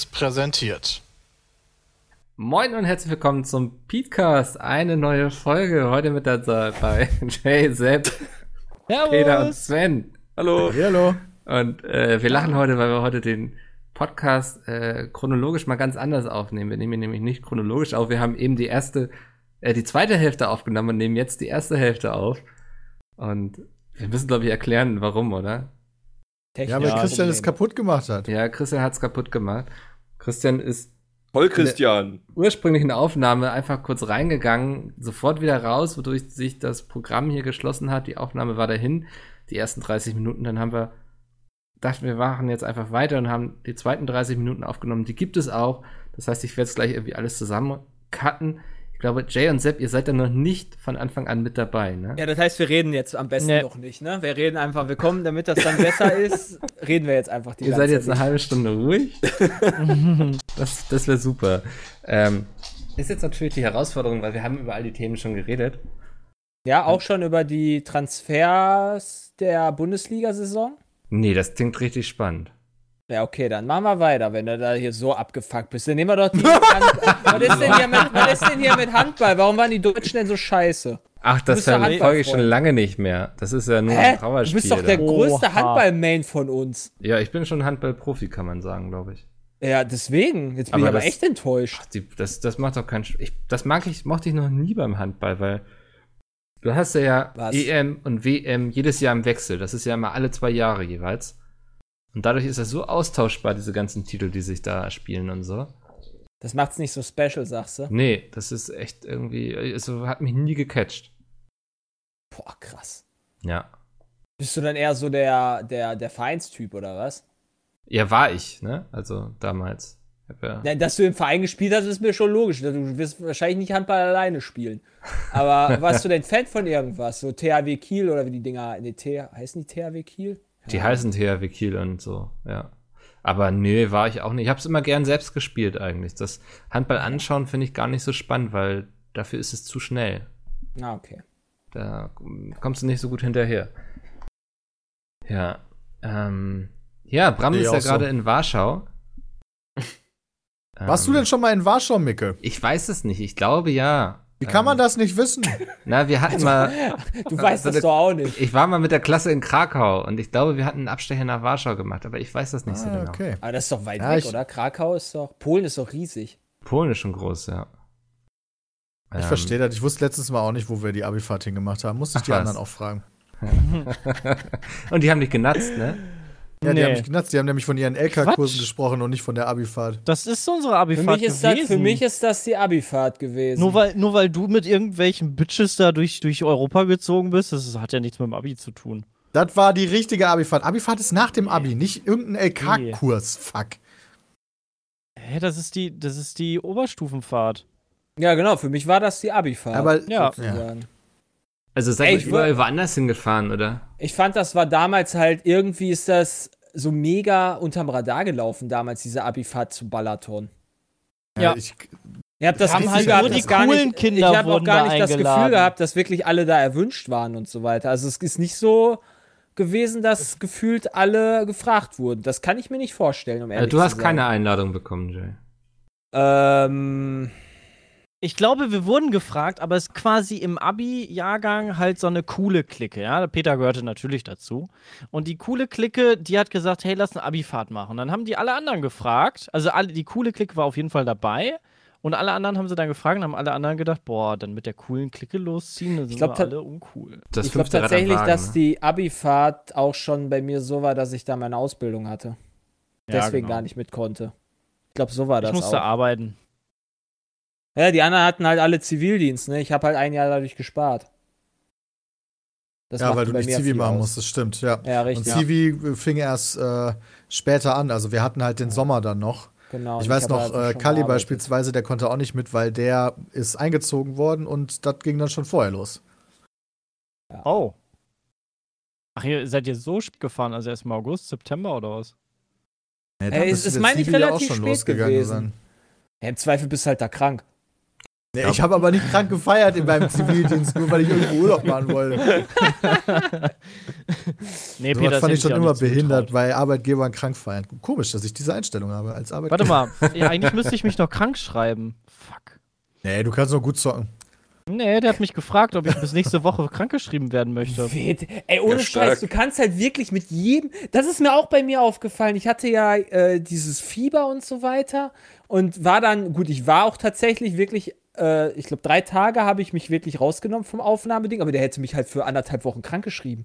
Seriös präsentiert. Moin und herzlich willkommen zum Petecast. Eine neue Folge. Heute mit dabei Jay, Sepp, Peter und Sven. Hallo. Hallo. Und äh, wir lachen heute, weil wir heute den Podcast äh, chronologisch mal ganz anders aufnehmen. Wir nehmen ihn nämlich nicht chronologisch auf. Wir haben eben die erste, äh, die zweite Hälfte aufgenommen und nehmen jetzt die erste Hälfte auf. Und wir müssen, glaube ich, erklären, warum, oder? Ja, weil Christian es kaputt gemacht hat. Ja, Christian hat's kaputt gemacht. Christian ist Voll Christian. ursprünglichen Aufnahme einfach kurz reingegangen, sofort wieder raus, wodurch sich das Programm hier geschlossen hat. Die Aufnahme war dahin, die ersten 30 Minuten. Dann haben wir dachten, wir machen jetzt einfach weiter und haben die zweiten 30 Minuten aufgenommen. Die gibt es auch. Das heißt, ich werde jetzt gleich irgendwie alles zusammen cutten. Ich glaube, Jay und Sepp, ihr seid dann noch nicht von Anfang an mit dabei, ne? Ja, das heißt, wir reden jetzt am besten Nee. noch nicht, ne? Wir reden einfach, wir kommen, damit das dann besser ist, reden wir jetzt einfach die Ihr ganze seid jetzt eine Zeit. halbe Stunde ruhig. das das wäre super. Ähm, ist jetzt natürlich die Herausforderung, weil wir haben über all die Themen schon geredet. Ja, auch schon über die Transfers der Bundesliga-Saison? Nee, das klingt richtig spannend. Ja, okay, dann machen wir weiter, wenn du da hier so abgefuckt bist. Dann nehmen wir doch die was, ist denn hier mit, was ist denn hier mit Handball? Warum waren die Deutschen denn so scheiße? Ach, das verfolge ich schon lange nicht mehr. Das ist ja nur Hä? ein Trauerspiel. Du bist doch der da. größte. Handball-Main von uns. ja, ich bin schon Handballprofi, kann man sagen, glaube ich. Ja, deswegen. Jetzt bin Aber ich aber das- echt enttäuscht. Die, das, das macht doch keinen ich, Das mag ich, mochte ich noch nie beim Handball, weil du hast ja, ja Was? EM und WM jedes Jahr im Wechsel. Das ist ja immer alle zwei Jahre jeweils. Und dadurch ist das so austauschbar, diese ganzen Titel, die sich da spielen und so. Das macht's nicht so special, sagst du? Nee, das ist echt irgendwie, also hat mich nie gecatcht. Boah, krass. Ja. Bist du dann eher so der, der, der Vereinstyp oder was? Ja, war ich, ne? Also damals. Ja, Nein, dass du im Verein gespielt hast, ist mir schon logisch. Du wirst wahrscheinlich nicht Handball alleine spielen. Aber warst du denn Fan von irgendwas? So THW Kiel oder wie die Dinger, nee, T, heißen die THW Kiel? Die heißen THW Kiel und so, ja. Aber nee, war ich auch nicht. Ich habe es immer gern selbst gespielt eigentlich. Das Handball anschauen finde ich gar nicht so spannend, weil dafür ist es zu schnell. Ah, okay. Da kommst du nicht so gut hinterher. Ja. Ähm, ja, Bram Nee, ist ja auch so. gerade in Warschau. Warst Ähm, du denn schon mal in Warschau, Micke? Ich weiß es nicht. Ich glaube ja. Wie kann man das nicht wissen? Na, wir hatten mal. Du weißt das doch auch nicht. Ich war mal mit der Klasse in Krakau und ich glaube, wir hatten einen Abstecher nach Warschau gemacht, aber ich weiß das nicht so Ah, genau. okay. Aber das ist doch weit Ja, weg, oder? Krakau ist doch. Polen ist doch riesig. Polen ist schon groß, ja. Ich Ähm, verstehe das. Ich wusste letztes Mal auch nicht, wo wir die Abifahrt hingemacht haben. Musste ich Ach, die was. anderen auch fragen. Und die haben dich genatzt, ne? Ja, die Nee. haben mich genutzt. Die haben nämlich von ihren LK-Kursen gesprochen und nicht von der Abifahrt. Das ist unsere Für Abifahrt mich, ist das, gewesen. für mich ist das die Abifahrt gewesen. nur weil, nur weil du mit irgendwelchen Bitches da durch, durch Europa gezogen bist, das hat ja nichts mit dem Abi zu tun. Das war die richtige Abifahrt. Abifahrt ist nach dem Abi, nicht irgendein LK-Kurs. Fuck. Hä, das ist die, das ist die Oberstufenfahrt. ja, genau. Für mich war das die Abifahrt. Aber Ja. Also seid ihr ich überall woanders hingefahren, oder? Ich fand, das war damals halt, irgendwie ist das so mega unterm Radar gelaufen, damals, diese Abifahrt zu Balaton. Ja. Ich, Ihr habt das Gefühl gehabt, nur die dass gar coolen nicht, Kinder ich habe auch gar da nicht das Gefühl gehabt, dass wirklich alle da erwünscht waren und so weiter. Also es ist nicht so gewesen, dass gefühlt alle gefragt wurden. Das kann ich mir nicht vorstellen, um Äh, ehrlich du zu hast sein. keine Einladung bekommen, Jay. Ähm, Ich glaube, wir wurden gefragt, aber es ist quasi im Abi-Jahrgang halt so eine coole Clique, ja. Peter gehörte natürlich dazu. Und die coole Clique, die hat gesagt, hey, lass eine Abifahrt machen. Dann haben die alle anderen gefragt, also alle, die coole Clique war auf jeden Fall dabei. Und alle anderen haben sie dann gefragt und haben alle anderen gedacht, boah, dann mit der coolen Clique losziehen, dann sind glaub, wir alle uncool. Das ich glaube tatsächlich, Wagen, dass ne? die Abifahrt auch schon bei mir so war, dass ich da meine Ausbildung hatte. Ja, Deswegen genau. gar nicht mit konnte. Ich glaube, so war Ich das musste auch. arbeiten. Ja, die anderen hatten halt alle Zivildienst, ne? Ich habe halt ein Jahr dadurch gespart. Das ja, weil du nicht Zivi machen aus. musst, das stimmt, ja. Ja, Und richtig. Zivi fing erst äh, später an. Also wir hatten halt den Sommer dann noch. Genau. Ich und weiß hab noch, also Kali gearbeitet. beispielsweise, der konnte auch nicht mit, weil der ist eingezogen worden und das ging dann schon vorher los. Oh. Ach, ihr seid ihr so spät gefahren, also erst im August, September oder was? Ja, Ey, es- es meine ich relativ spät gewesen. Ja, Im Zweifel bist du halt da krank. Nee, ich habe aber nicht krank gefeiert in meinem Zivildienst, nur weil ich irgendwo Urlaub machen wollte. Nee, So was fand ich schon immer behindert, weil Arbeitgebern krank feiern. Komisch, dass ich diese Einstellung habe als Arbeitgeber. Warte mal, ja, eigentlich müsste ich mich noch krank schreiben. Fuck. Nee, du kannst noch gut zocken. Nee, der hat mich gefragt, ob ich bis nächste Woche krankgeschrieben werden möchte. Weht. Ey, ohne Ja. Scheiß, du kannst halt wirklich mit jedem. Das ist mir auch bei mir aufgefallen. Ich hatte ja äh, dieses Fieber und so weiter und war dann, gut, ich war auch tatsächlich wirklich, äh, ich glaube, drei Tage habe ich mich wirklich rausgenommen vom Aufnahmeding, aber der hätte mich halt für anderthalb Wochen krank geschrieben.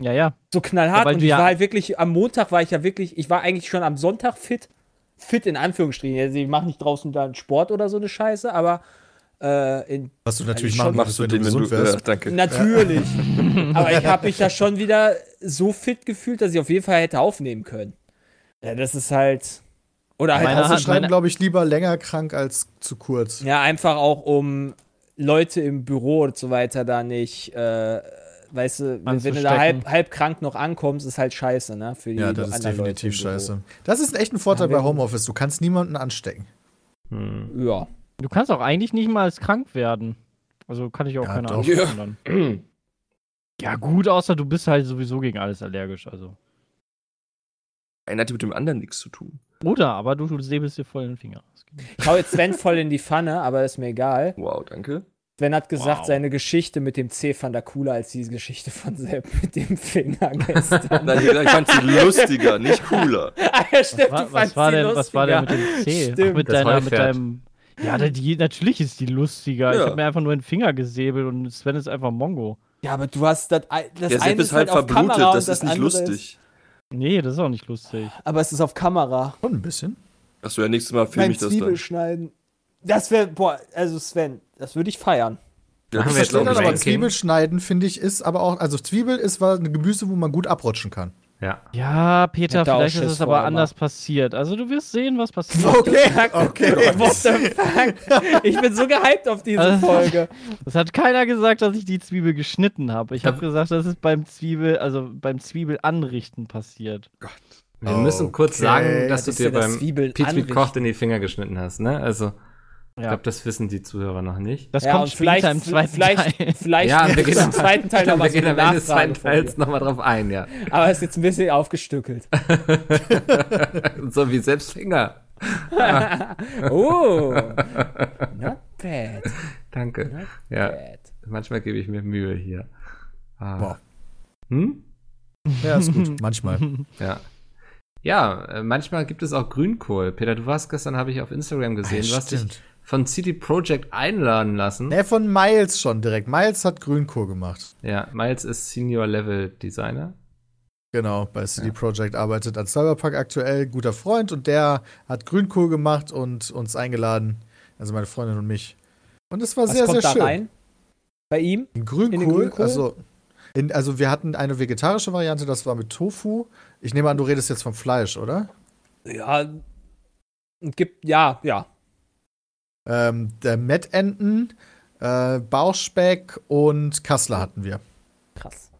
Ja, ja. So knallhart. Ja, und ich ja- war halt wirklich, am Montag war ich ja wirklich, ich war eigentlich schon am Sonntag fit. Fit in Anführungsstrichen. Also ich mache nicht draußen dann Sport oder so eine Scheiße, aber äh, in Was du natürlich schon machen Machst wenn du gesund du. Ja, wärst. danke. Natürlich. Aber ich habe mich da schon wieder so fit gefühlt, dass ich auf jeden Fall hätte aufnehmen können. Ja, das ist halt. Oder halt Meine schreiben, glaube ich, lieber länger krank als zu kurz. ja, einfach auch um Leute im Büro und so weiter da nicht, äh, weißt du, wenn, wenn du da halb, halb krank noch ankommst, ist halt scheiße, ne? Für die Ja, das ist definitiv scheiße. Das ist echt ein Vorteil Ja, bei Homeoffice. Du kannst niemanden anstecken. Hm. Ja. Du kannst auch eigentlich nicht mal als krank werden. Also kann ich auch Ja, keine. Ahnung. Dann. Ja, gut, außer du bist halt sowieso gegen alles allergisch. Also. Einer hat mit dem anderen nichts zu tun. Oder, aber du, du säbelst dir voll in den Finger. Das. Ich hau jetzt Sven voll in die Pfanne, aber ist mir egal. Wow, danke. Sven hat gesagt, Wow. seine Geschichte mit dem C fand er cooler als die Geschichte von Sepp mit dem Finger gestern. Nein, ich, ich fand sie lustiger, nicht cooler. ah, ja, stimmt, Was, du was war denn, was war denn mit dem C? Ach, Stimmt. mit Das deiner, mit deinem. Ja, die, natürlich ist die lustiger. Ich Ja. habe mir einfach nur den Finger gesäbelt und Sven ist einfach Mongo. Ja, aber du hast das, das Der eine Sepp ist halt auf verblutet, das und ist nicht lustig. Nee, das ist auch nicht lustig. aber es ist auf Kamera. Schon ein bisschen. Achso, ja, nächstes Mal filme ich das dann. Zwiebelschneiden. Das wäre, boah, also Sven, das würde ich feiern. Ja, das wir ist jetzt noch glaub ein ich, aber Ranking? Zwiebelschneiden, finde ich, ist aber auch, also Zwiebel ist was- ein Gemüse, wo man gut abrutschen kann. Ja. Ja, Peter, vielleicht ist es aber anders passiert. Also du wirst sehen, was passiert. Okay, okay. What the fuck? Ich bin so gehypt auf diese Also- Folge. Es hat keiner gesagt, dass ich die Zwiebel geschnitten habe. Ich habe Ja. gesagt, das ist beim Zwiebel, also beim Zwiebelanrichten passiert. Wir müssen kurz Okay. sagen, dass du dir das beim Zwiebeln Pizza? Kocht in die Finger geschnitten hast, ne? Also, ich Ja. glaube, das wissen die Zuhörer noch nicht. Das ja, kommt später vielleicht, im zweiten vielleicht, Teil. vielleicht Ja, wir gehen im zweiten Teil noch wir was gehen am Ende des zweiten. Teils nochmal drauf ein, ja. Aber es ist jetzt ein bisschen aufgestückelt. so wie selbst Finger. Oh, not bad, Danke. not Ja, bad. manchmal gebe ich mir Mühe hier. Ah. Boah. Hm? Ja, ist gut. Manchmal. Ja. Ja, äh, manchmal gibt es auch Grünkohl. Peter, du warst gestern, habe ich auf Instagram gesehen, du hast dich Stimmt. Von CD Projekt einladen lassen. Nee, von Miles schon direkt. Miles hat Grünkohl gemacht. Ja, Miles ist Senior Level Designer. Genau, bei CD Ja. Projekt arbeitet als Cyberpunk aktuell, guter Freund und der hat Grünkohl gemacht und uns eingeladen, also meine Freundin und mich. Und es war Was sehr, kommt sehr da schön. rein? Bei ihm? Ein Grünkohl, In Grünkohl? also in, also wir hatten eine vegetarische Variante, das war mit Tofu. Ich nehme an, du redest jetzt vom Fleisch, oder? Ja, gibt, ja, ja. Ähm, der Mettenten, äh, Bauchspeck und Kassler hatten wir. Krass.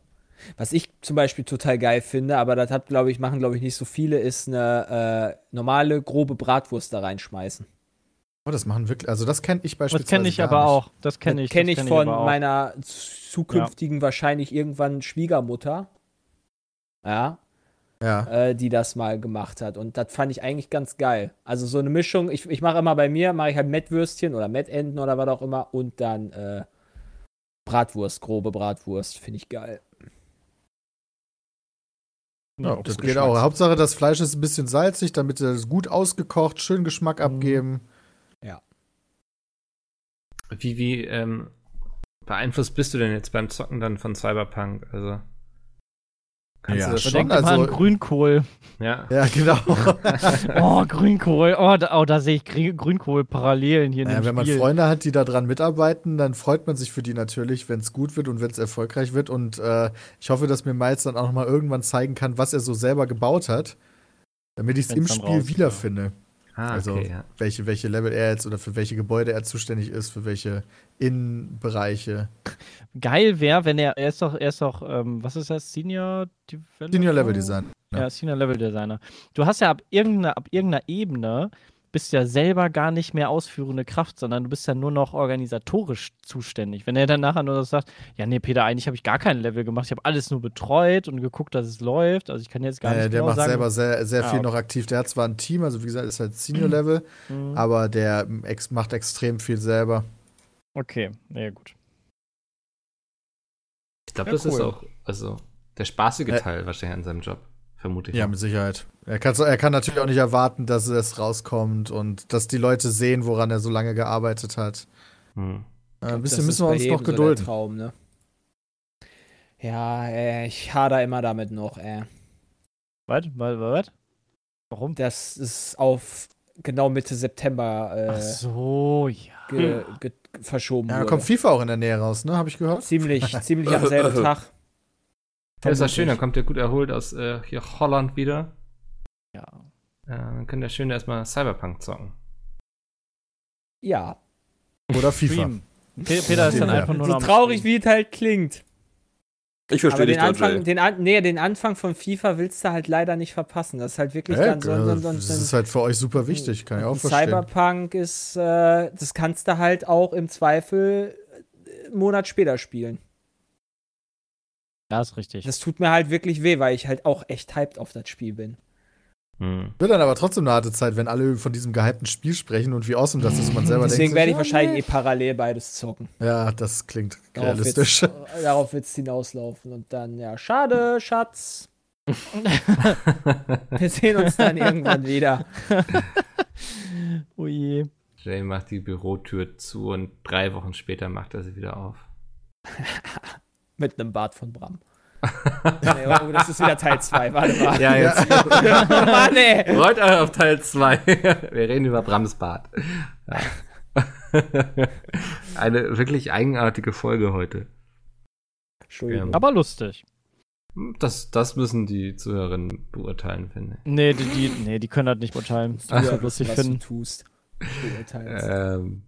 Was ich zum Beispiel total geil finde, aber das hat, glaube ich, machen, glaube ich, nicht so viele, ist eine äh, normale, grobe Bratwurst da reinschmeißen. Oh, das machen wirklich, also das kenne ich Das beispielsweise kenne ich gar aber nicht. auch. Das kenne ich. Das kenne das ich kenn von auch. meiner zukünftigen, wahrscheinlich irgendwann Schwiegermutter. Ja, Ja. äh, die das mal gemacht hat. Und das fand ich eigentlich ganz geil. Also so eine Mischung, ich, ich mache immer bei mir, mache ich halt Mettwürstchen oder Mettenten oder was auch immer und dann äh, Bratwurst, grobe Bratwurst, finde ich geil. Ja, Ja, das geht auch. Hauptsache, das Fleisch ist ein bisschen salzig, damit es gut ausgekocht, schön Geschmack abgeben. Wie, wie ähm, beeinflusst bist du denn jetzt beim Zocken dann von Cyberpunk? Also, kannst Ja, du das schon. Denk mal also- an Grünkohl. Ja. Ja, genau. Oh, Grünkohl. Oh, da, oh, da sehe ich Gr- Grünkohl-Parallelen hier in Naja, dem wenn man Spiel. Freunde hat, die daran mitarbeiten, dann freut man sich für die natürlich, wenn es gut wird und wenn es erfolgreich wird. Und äh, ich hoffe, dass mir Miles dann auch noch mal irgendwann zeigen kann, was er so selber gebaut hat, damit ich es im Spiel raus- wiederfinde. Ah, Also, okay, ja. Welche, welche Level er jetzt oder für welche Gebäude er zuständig ist, für welche Innenbereiche. Geil wäre, wenn er, er ist doch, er ist doch, ähm, was ist das? Senior Developer? Senior Level Design. Ja, Ja. Senior Level Designer. Du hast ja ab irgendeiner, ab irgendeiner Ebene bist ja selber gar nicht mehr ausführende Kraft, sondern du bist ja nur noch organisatorisch zuständig. Wenn er dann nachher nur sagt, ja, nee, Peter, eigentlich habe ich gar kein Level gemacht, ich habe alles nur betreut und geguckt, dass es läuft. Also ich kann jetzt gar Äh, nicht der genau macht sagen. selber sehr, sehr Ah, viel okay. noch aktiv. Der hat zwar ein Team, also wie gesagt, ist halt Senior-Level, Mhm. aber der ex macht extrem viel selber. Okay, ja gut. Ich glaube, Ja, das ist cool. auch, also der spaßige Äh, Teil wahrscheinlich an seinem Job, vermute ich. Ja, mit Sicherheit. Er kann, er kann natürlich auch nicht erwarten, dass es rauskommt und dass die Leute sehen, woran er so lange gearbeitet hat. Hm. Äh, ein bisschen müssen wir uns noch so gedulden. Traum, ne? Ja, äh, ich hader immer damit noch, äh. Was? Was? Warum? Das ist auf genau Mitte September Ach äh, so, ja. ge, ge, verschoben Ja, da wurde. kommt FIFA auch in der Nähe raus, ne? Habe ich gehört. ziemlich, ziemlich am selben Tag. Ja, ist das schön, dann kommt er gut erholt aus äh, hier Holland wieder. ja. Äh, dann kann der schön erstmal Cyberpunk zocken. Ja. Oder FIFA. Peter ist dann Ja. einfach nur So noch am traurig, wie es halt klingt. Ich verstehe dich, den Anfang, den, An nee, den Anfang von FIFA willst du halt leider nicht verpassen. Das ist halt wirklich Äh, dann so, so, so, das so, ist halt für euch super wichtig, kann ich auch verstehen. Cyberpunk ist, äh, das kannst du halt auch im Zweifel äh, einen Monat später spielen. Ja, ist richtig. Das tut mir halt wirklich weh, weil ich halt auch echt hyped auf das Spiel bin. Hm. Wird dann aber trotzdem eine harte Zeit, wenn alle von diesem gehypten Spiel sprechen und wie awesome das ist. Man selber Deswegen denkt, werde ich wahrscheinlich eh parallel beides zocken. Ja, das klingt Darauf wird's- realistisch. äh, Darauf wird es hinauslaufen. Und dann, ja, schade, Schatz. Wir sehen uns dann irgendwann wieder. oh je. Jay macht die Bürotür zu und drei Wochen später macht er sie wieder auf. Mit einem Bart von Bram. nee, oh, das ist wieder Teil 2. Warte mal. Ja, jetzt Mann, ey. freut euch auf Teil 2. Wir reden über Brams Bart. Ja. Eine wirklich eigenartige Folge heute. Entschuldigung. Aber lustig. Das, das müssen die Zuhörerinnen beurteilen, finde ich. Nee, die, die, nee, die können das nicht beurteilen. Du Das ja ist lustig was du finden. tust. Beurteilst. Ähm,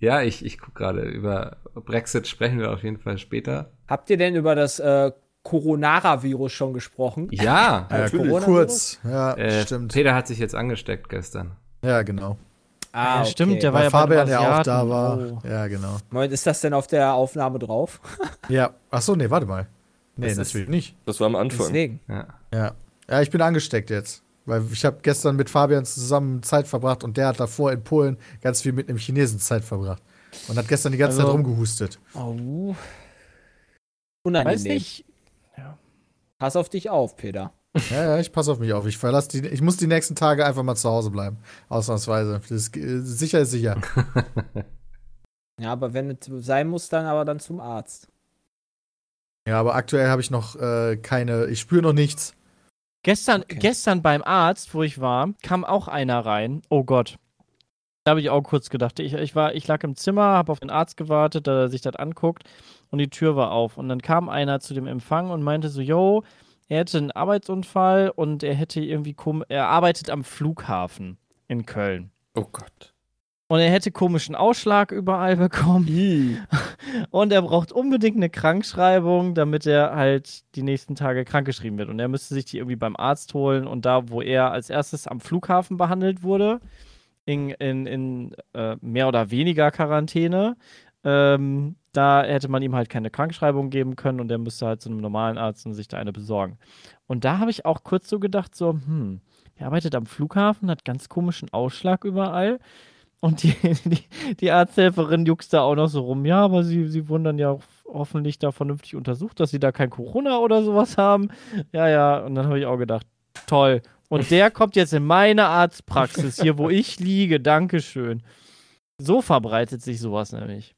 ja, ich, ich gucke gerade. Über Brexit sprechen wir auf jeden Fall später. Habt ihr denn über das äh, Coronavirus schon gesprochen? Ja, Ja, Coronavirus? kurz. Ja, äh, stimmt. Peter hat sich jetzt angesteckt gestern. Ja, genau. Ah, ja, stimmt, der war Weil ja bei Fabian ja auch da war. Oh. Ja, genau. Moment, ist das denn auf der Aufnahme drauf? Ja. Ach so, nee, warte mal. Nee, Das ist- natürlich nicht. Das war am Anfang. Deswegen. Ja. Ja. Ja, ich bin angesteckt jetzt. Weil ich habe gestern mit Fabian zusammen Zeit verbracht und der hat davor in Polen ganz viel mit einem Chinesen Zeit verbracht. Und hat gestern die ganze Also- Zeit rumgehustet. Oh. Weiß Unangenehm. nicht. Pass auf dich auf, Peter. Ja, ja, ich passe auf mich auf. Ich verlasse die. Ich muss die nächsten Tage einfach mal zu Hause bleiben. Ausnahmsweise. Das ist, äh, sicher ist sicher. Ja, aber wenn es sein muss, dann aber dann zum Arzt. Ja, aber aktuell habe ich noch äh, keine. Ich spüre noch nichts. Gestern, Okay. gestern beim Arzt, wo ich war, kam auch einer rein. Oh Gott. Da habe ich auch kurz gedacht. Ich, ich, war, ich lag im Zimmer, habe auf den Arzt gewartet, dass er sich das anguckt und die Tür war auf. Und dann kam einer zu dem Empfang und meinte so, yo, er hätte einen Arbeitsunfall und er hätte irgendwie, er arbeitet am Flughafen in Köln. Oh Gott. Und er hätte komischen Ausschlag überall bekommen. Und er braucht unbedingt eine Krankschreibung, damit er halt die nächsten Tage krankgeschrieben wird. Und er müsste sich die irgendwie beim Arzt holen. Und da, wo er als erstes am Flughafen behandelt wurde, in, in, in äh, mehr oder weniger Quarantäne, ähm, da hätte man ihm halt keine Krankschreibung geben können und er müsste halt zu einem normalen Arzt und sich da eine besorgen. Und da habe ich auch kurz so gedacht, so, hm, er arbeitet am Flughafen, hat ganz komischen Ausschlag überall. Und die, die, die Arzthelferin juckst da auch noch so rum. Ja, aber sie, sie wurden dann ja auch hoffentlich da vernünftig untersucht, dass sie da kein Corona oder sowas haben. Ja, ja. Und dann habe ich auch gedacht, toll. Und der kommt jetzt in meine Arztpraxis, hier wo ich liege. Dankeschön. So verbreitet sich sowas nämlich.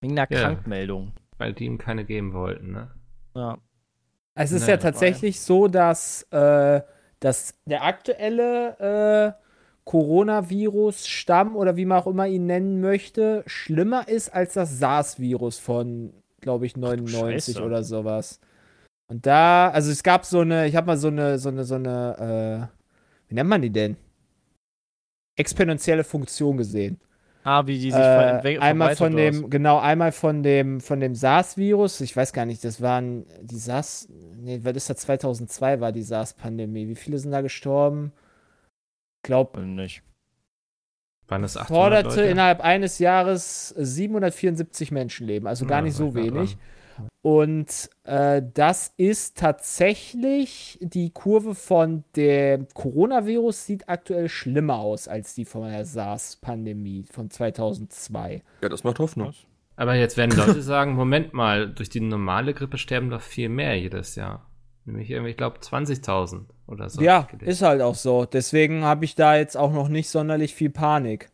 Wegen einer Ja. Krankmeldung. Weil die ihm keine geben wollten, ne? Ja. Es ist Nee, ja tatsächlich so, dass, äh, dass der aktuelle äh, Coronavirus-Stamm oder wie man auch immer ihn nennen möchte, schlimmer ist als das SARS-Virus von, glaube ich, 99 Scheiße. oder sowas. Und da, also es gab so eine, ich habe mal so eine, so eine, so eine, äh, wie nennt man die denn? Exponentielle Funktion gesehen. Ah, wie die sich Äh, einmal von dem, genau, einmal von dem, von dem SARS-Virus. Ich weiß gar nicht, das waren die SARS, nee, was ist das? 2002 war die SARS-Pandemie. Wie viele sind da gestorben? Ich glaube, Nicht. Waren das 800 forderte Leute? innerhalb eines Jahres 774 Menschenleben, also gar Ja, nicht so wenig. dran. Und äh, das ist tatsächlich die Kurve von dem Coronavirus sieht aktuell schlimmer aus als die von der SARS-Pandemie von 2002. Ja, das macht Hoffnung. Aber jetzt werden Leute sagen, Moment mal, durch die normale Grippe sterben doch viel mehr jedes Jahr. Nämlich irgendwie, ich glaube, 20.000 oder so. ja, ist halt auch so. Deswegen habe ich da jetzt auch noch nicht sonderlich viel Panik.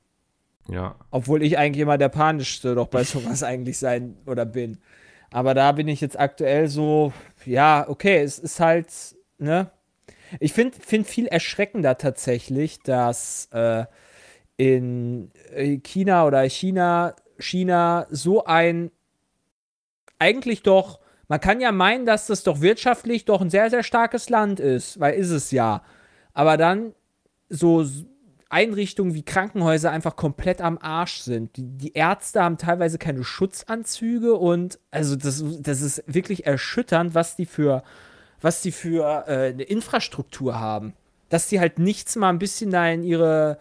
Ja. Obwohl ich eigentlich immer der panischste doch bei sowas eigentlich sein oder bin. Aber da bin ich jetzt aktuell so, ja, okay, es ist halt, ne? Ich finde find viel erschreckender tatsächlich, dass äh, in äh, China oder China, China so ein eigentlich doch, man kann ja meinen, dass das doch wirtschaftlich doch ein sehr, sehr starkes Land ist, weil ist es ja. Aber dann so Einrichtungen wie Krankenhäuser einfach komplett am Arsch sind. Die, die Ärzte haben teilweise keine Schutzanzüge und also das, das ist wirklich erschütternd, was die für, was die für äh, eine Infrastruktur haben. Dass die halt nichts mal ein bisschen da in ihre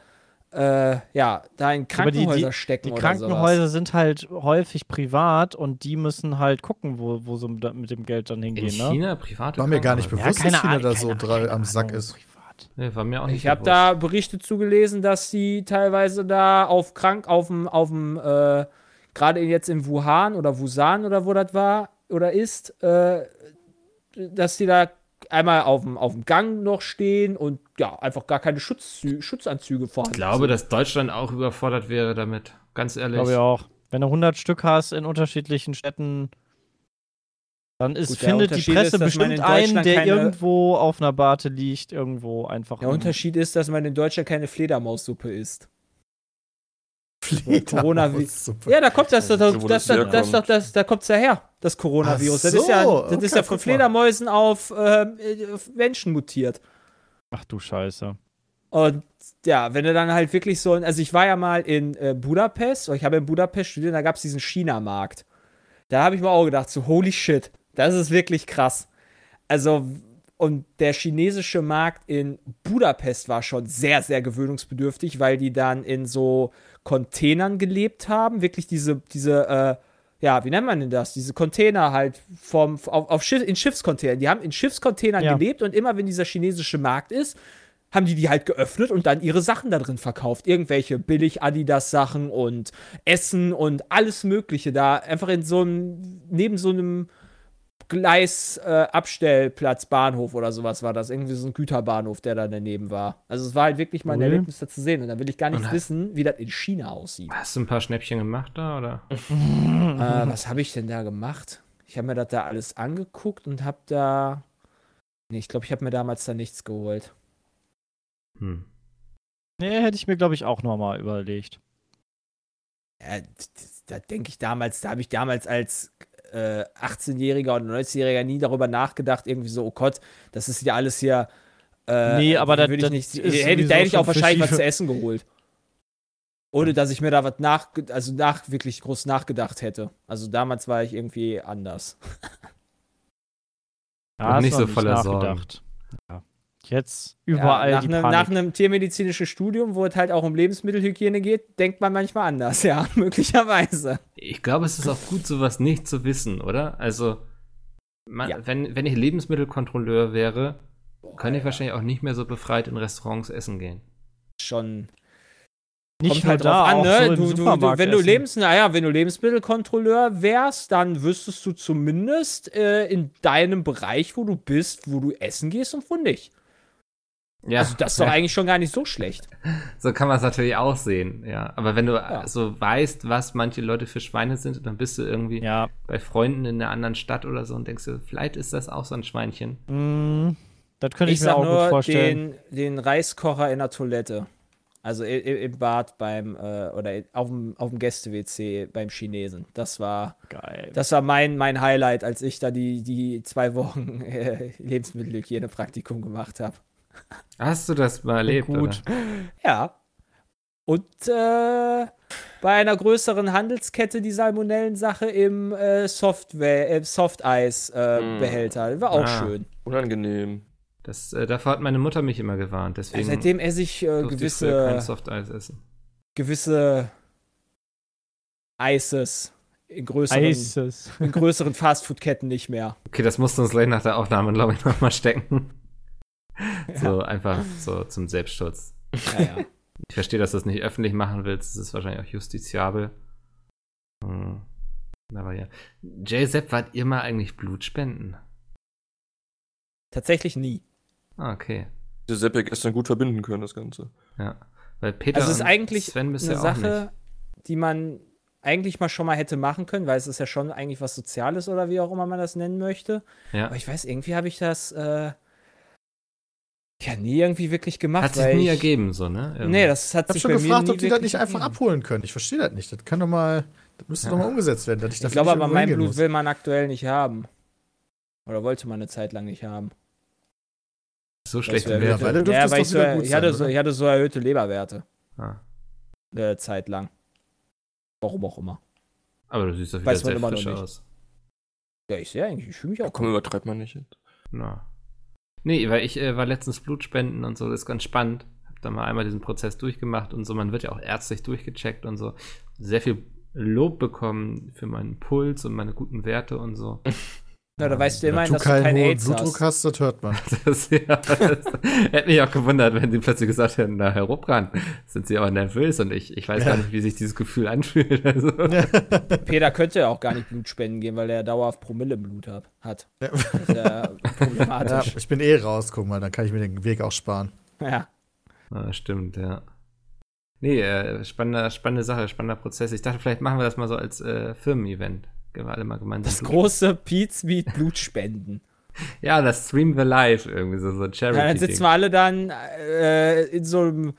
äh, ja, da in Aber die- Krankenhäuser die, stecken Die oder Krankenhäuser sowas. sind halt häufig privat und die müssen halt gucken, wo, wo sie mit mit dem Geld dann In hingehen, ne? China private War mir gar nicht Krankenhäuser? bewusst, dass China Ahnung, da so keine am Sack Ahnung, ist. privat. Nee, war mir auch nicht Ich habe da Berichte zugelesen, dass sie teilweise da auf krank auf dem auf dem äh, gerade jetzt in Wuhan oder Wusan oder wo das war oder ist, äh, dass die da einmal auf dem auf dem Gang noch stehen und ja einfach gar keine Schutzzü Schutzanzüge vorhanden. Ich glaube, sind. dass Deutschland auch überfordert wäre damit. Ganz ehrlich. Glaube ich auch. Wenn du 100 Stück hast in unterschiedlichen Städten, dann ist, Gut, findet die Presse ist, bestimmt in einen, der irgendwo auf einer Barte liegt, irgendwo einfach. der Unterschied ist, dass man in Deutschland keine Fledermaussuppe isst. Fledermaus, Corona- super. Ja, da kommt das, das, das, das, das das, das, herkommt. das, da kommt's ja her, das Coronavirus. Ach das ist ja, das ist ja von. Fledermäusen auf, ähm, äh, auf Menschen mutiert. Ach du Scheiße. Und ja, wenn du dann halt wirklich so, also ich war ja mal in äh, Budapest, ich habe in Budapest studiert, da gab es diesen China-Markt. Da habe ich mir auch gedacht, so holy shit, das ist wirklich krass. Also, und der chinesische Markt in Budapest war schon sehr, sehr gewöhnungsbedürftig, weil die dann in so Containern gelebt haben, wirklich diese, diese, äh, ja, wie nennt man denn das? Diese Container halt vom, auf, auf Schiff, in Schiffscontainern. Die haben in Schiffscontainern Ja. gelebt und immer wenn dieser chinesische Markt ist, haben die die halt geöffnet und dann ihre Sachen da drin verkauft. Irgendwelche billig Adidas-Sachen und Essen und alles Mögliche da. Einfach in so einem, neben so einem Gleis, äh, Abstellplatz, Bahnhof oder sowas war das. Irgendwie so ein Güterbahnhof, der da daneben war. Also es war halt wirklich mal ein Cool. Erlebnis da zu sehen. Und dann will ich gar nicht Und- wissen, wie das in China aussieht. Hast du ein paar Schnäppchen gemacht da, oder? Äh, was habe ich denn da gemacht? Ich habe mir das da alles angeguckt und habe da. Nee, ich glaube, ich habe mir damals da nichts geholt. Hm. Nee, hätte ich mir, glaube ich, auch nochmal überlegt. Ja, da denke ich damals, da habe ich damals als äh, 18-Jähriger oder 19-Jähriger nie darüber nachgedacht, irgendwie so, oh Gott, das ist ja alles hier. Äh, Nee, aber würde das- ich nicht, hätte, da hätte ich auch wahrscheinlich was zu essen geholt. Ohne dass ich mir da was nach, also nach, wirklich groß nachgedacht hätte. Also damals war ich irgendwie anders. Ja, Und nicht so voller Sorgen. nachgedacht. Ja. Jetzt überall ja, nach, die einem, Panik. nach einem tiermedizinischen Studium, wo es halt auch um Lebensmittelhygiene geht, denkt man manchmal anders, ja, möglicherweise. Ich glaube, es ist auch gut, sowas nicht zu wissen, oder? Also, man, Ja. wenn, wenn ich Lebensmittelkontrolleur wäre, könnte ich wahrscheinlich auch nicht mehr so befreit in Restaurants essen gehen. Schon Nicht kommt halt da, drauf an, auch ne? so du, du, du, wenn du. Lebens, naja, wenn du Lebensmittelkontrolleur wärst, dann wüsstest du zumindest äh, in deinem Bereich, wo du bist, wo du essen gehst und wo nicht. Ja, Also das ist doch eigentlich schon gar nicht so schlecht. so kann man es natürlich auch sehen, ja. Aber wenn du Ja. äh, so weißt, was manche Leute für Schweine sind, dann bist du irgendwie Ja, bei Freunden in einer anderen Stadt oder so und denkst dir, vielleicht ist das auch so ein Schweinchen. mh, das könnte ich, Ich mir auch gut nur vorstellen. den, den Reiskocher in der Toilette. Also im Bad beim äh, oder auf dem, auf dem Gäste-WC beim Chinesen. Das war, Geil. das war mein, mein Highlight, als ich da die, die zwei Wochen äh, Lebensmittelhygiene-Praktikum gemacht habe. Hast du das mal erlebt? gut. Oder? Ja. Und äh, bei einer größeren Handelskette die Salmonellen-Sache im äh, Software, äh, Mm. Softeis-Behälter. War auch Ah. schön. Unangenehm. Das, äh, davor hat meine Mutter mich immer gewarnt. Deswegen Seitdem esse ich äh, durfte ich kein gewisse, Softeis essen. gewisse Eises in größeren, Eises. in größeren Fastfood-Ketten nicht mehr. Okay, das musst du uns gleich nach der Aufnahme, glaube ich, nochmal stecken. So einfach so zum Selbstschutz. Ja, ja. Ich verstehe, dass du das nicht öffentlich machen willst. Das ist wahrscheinlich auch justiziabel. Hm. Aber ja. Jay Sepp, wart ihr mal eigentlich Blutspenden? Tatsächlich nie. Ah, okay. Der Sepp ja gestern gut verbinden können, das Ganze. Ja. Weil Peter Also es ist und eigentlich Sven eine auch Sache, nicht. die man eigentlich mal schon mal hätte machen können, weil es ist ja schon eigentlich was Soziales oder wie auch immer man das nennen möchte. Ja. Aber ich weiß, irgendwie habe ich das äh, ja nie irgendwie wirklich gemacht. Hat sich weil nie ich, ergeben, so, ne? Irgendwie. Nee, das hat Ich hab sich schon bei gefragt, mir nie ob die das nicht einfach ergeben. abholen können. Ich verstehe das nicht. Das kann doch mal, das müsste doch mal umgesetzt werden. Dass ich Ich glaube aber, mein Blut muss. will man aktuell nicht haben. Oder wollte man eine Zeit lang nicht haben. So Das schlechte wär- Werte. weil du ja, weil ich, so, ich, sein, hatte so, oder? ich hatte so erhöhte Leberwerte. Ah. Eine Zeit lang. Warum auch immer. Aber du siehst doch wieder Weiß man sehr frisch nicht. aus. Ja, ich sehe eigentlich, ich fühle mich auch Komm, übertreibt man nicht. jetzt. Na. Nee, weil ich äh, war letztens Blutspenden und so, das ist ganz spannend. Hab da mal einmal diesen Prozess durchgemacht und so. Man wird ja auch ärztlich durchgecheckt und so. Sehr viel Lob bekommen für meinen Puls und meine guten Werte und so. Ja, da weißt du Wenn immerhin, du dass du keinen keinen hohen AIDS Blutdruck hast. hast, das hört man. Das, ja, das hätte mich auch gewundert, wenn sie plötzlich gesagt hätten, na, Herr Ruppran, sind Sie aber nervös und ich, ich weiß Ja. gar nicht, wie sich dieses Gefühl anfühlt. Also. Peter könnte ja auch gar nicht Blut spenden gehen, weil er dauerhaft Promille im Blut hat. hat. Ja. Das ist ja Ja, problematisch. ich bin eh raus, guck mal, dann kann ich mir den Weg auch sparen. Ja. Ah, stimmt, ja. Nee, äh, spannende, spannende Sache, spannender Prozess. Ich dachte, vielleicht machen wir das mal so als äh, Firmen-Event. Alle mal gemeinsam. Das Blut- große Pete's Meat Blutspenden. Ja, das streamen wir live irgendwie, so, so ein charity Ja, dann sitzen wir alle dann äh, in so einem,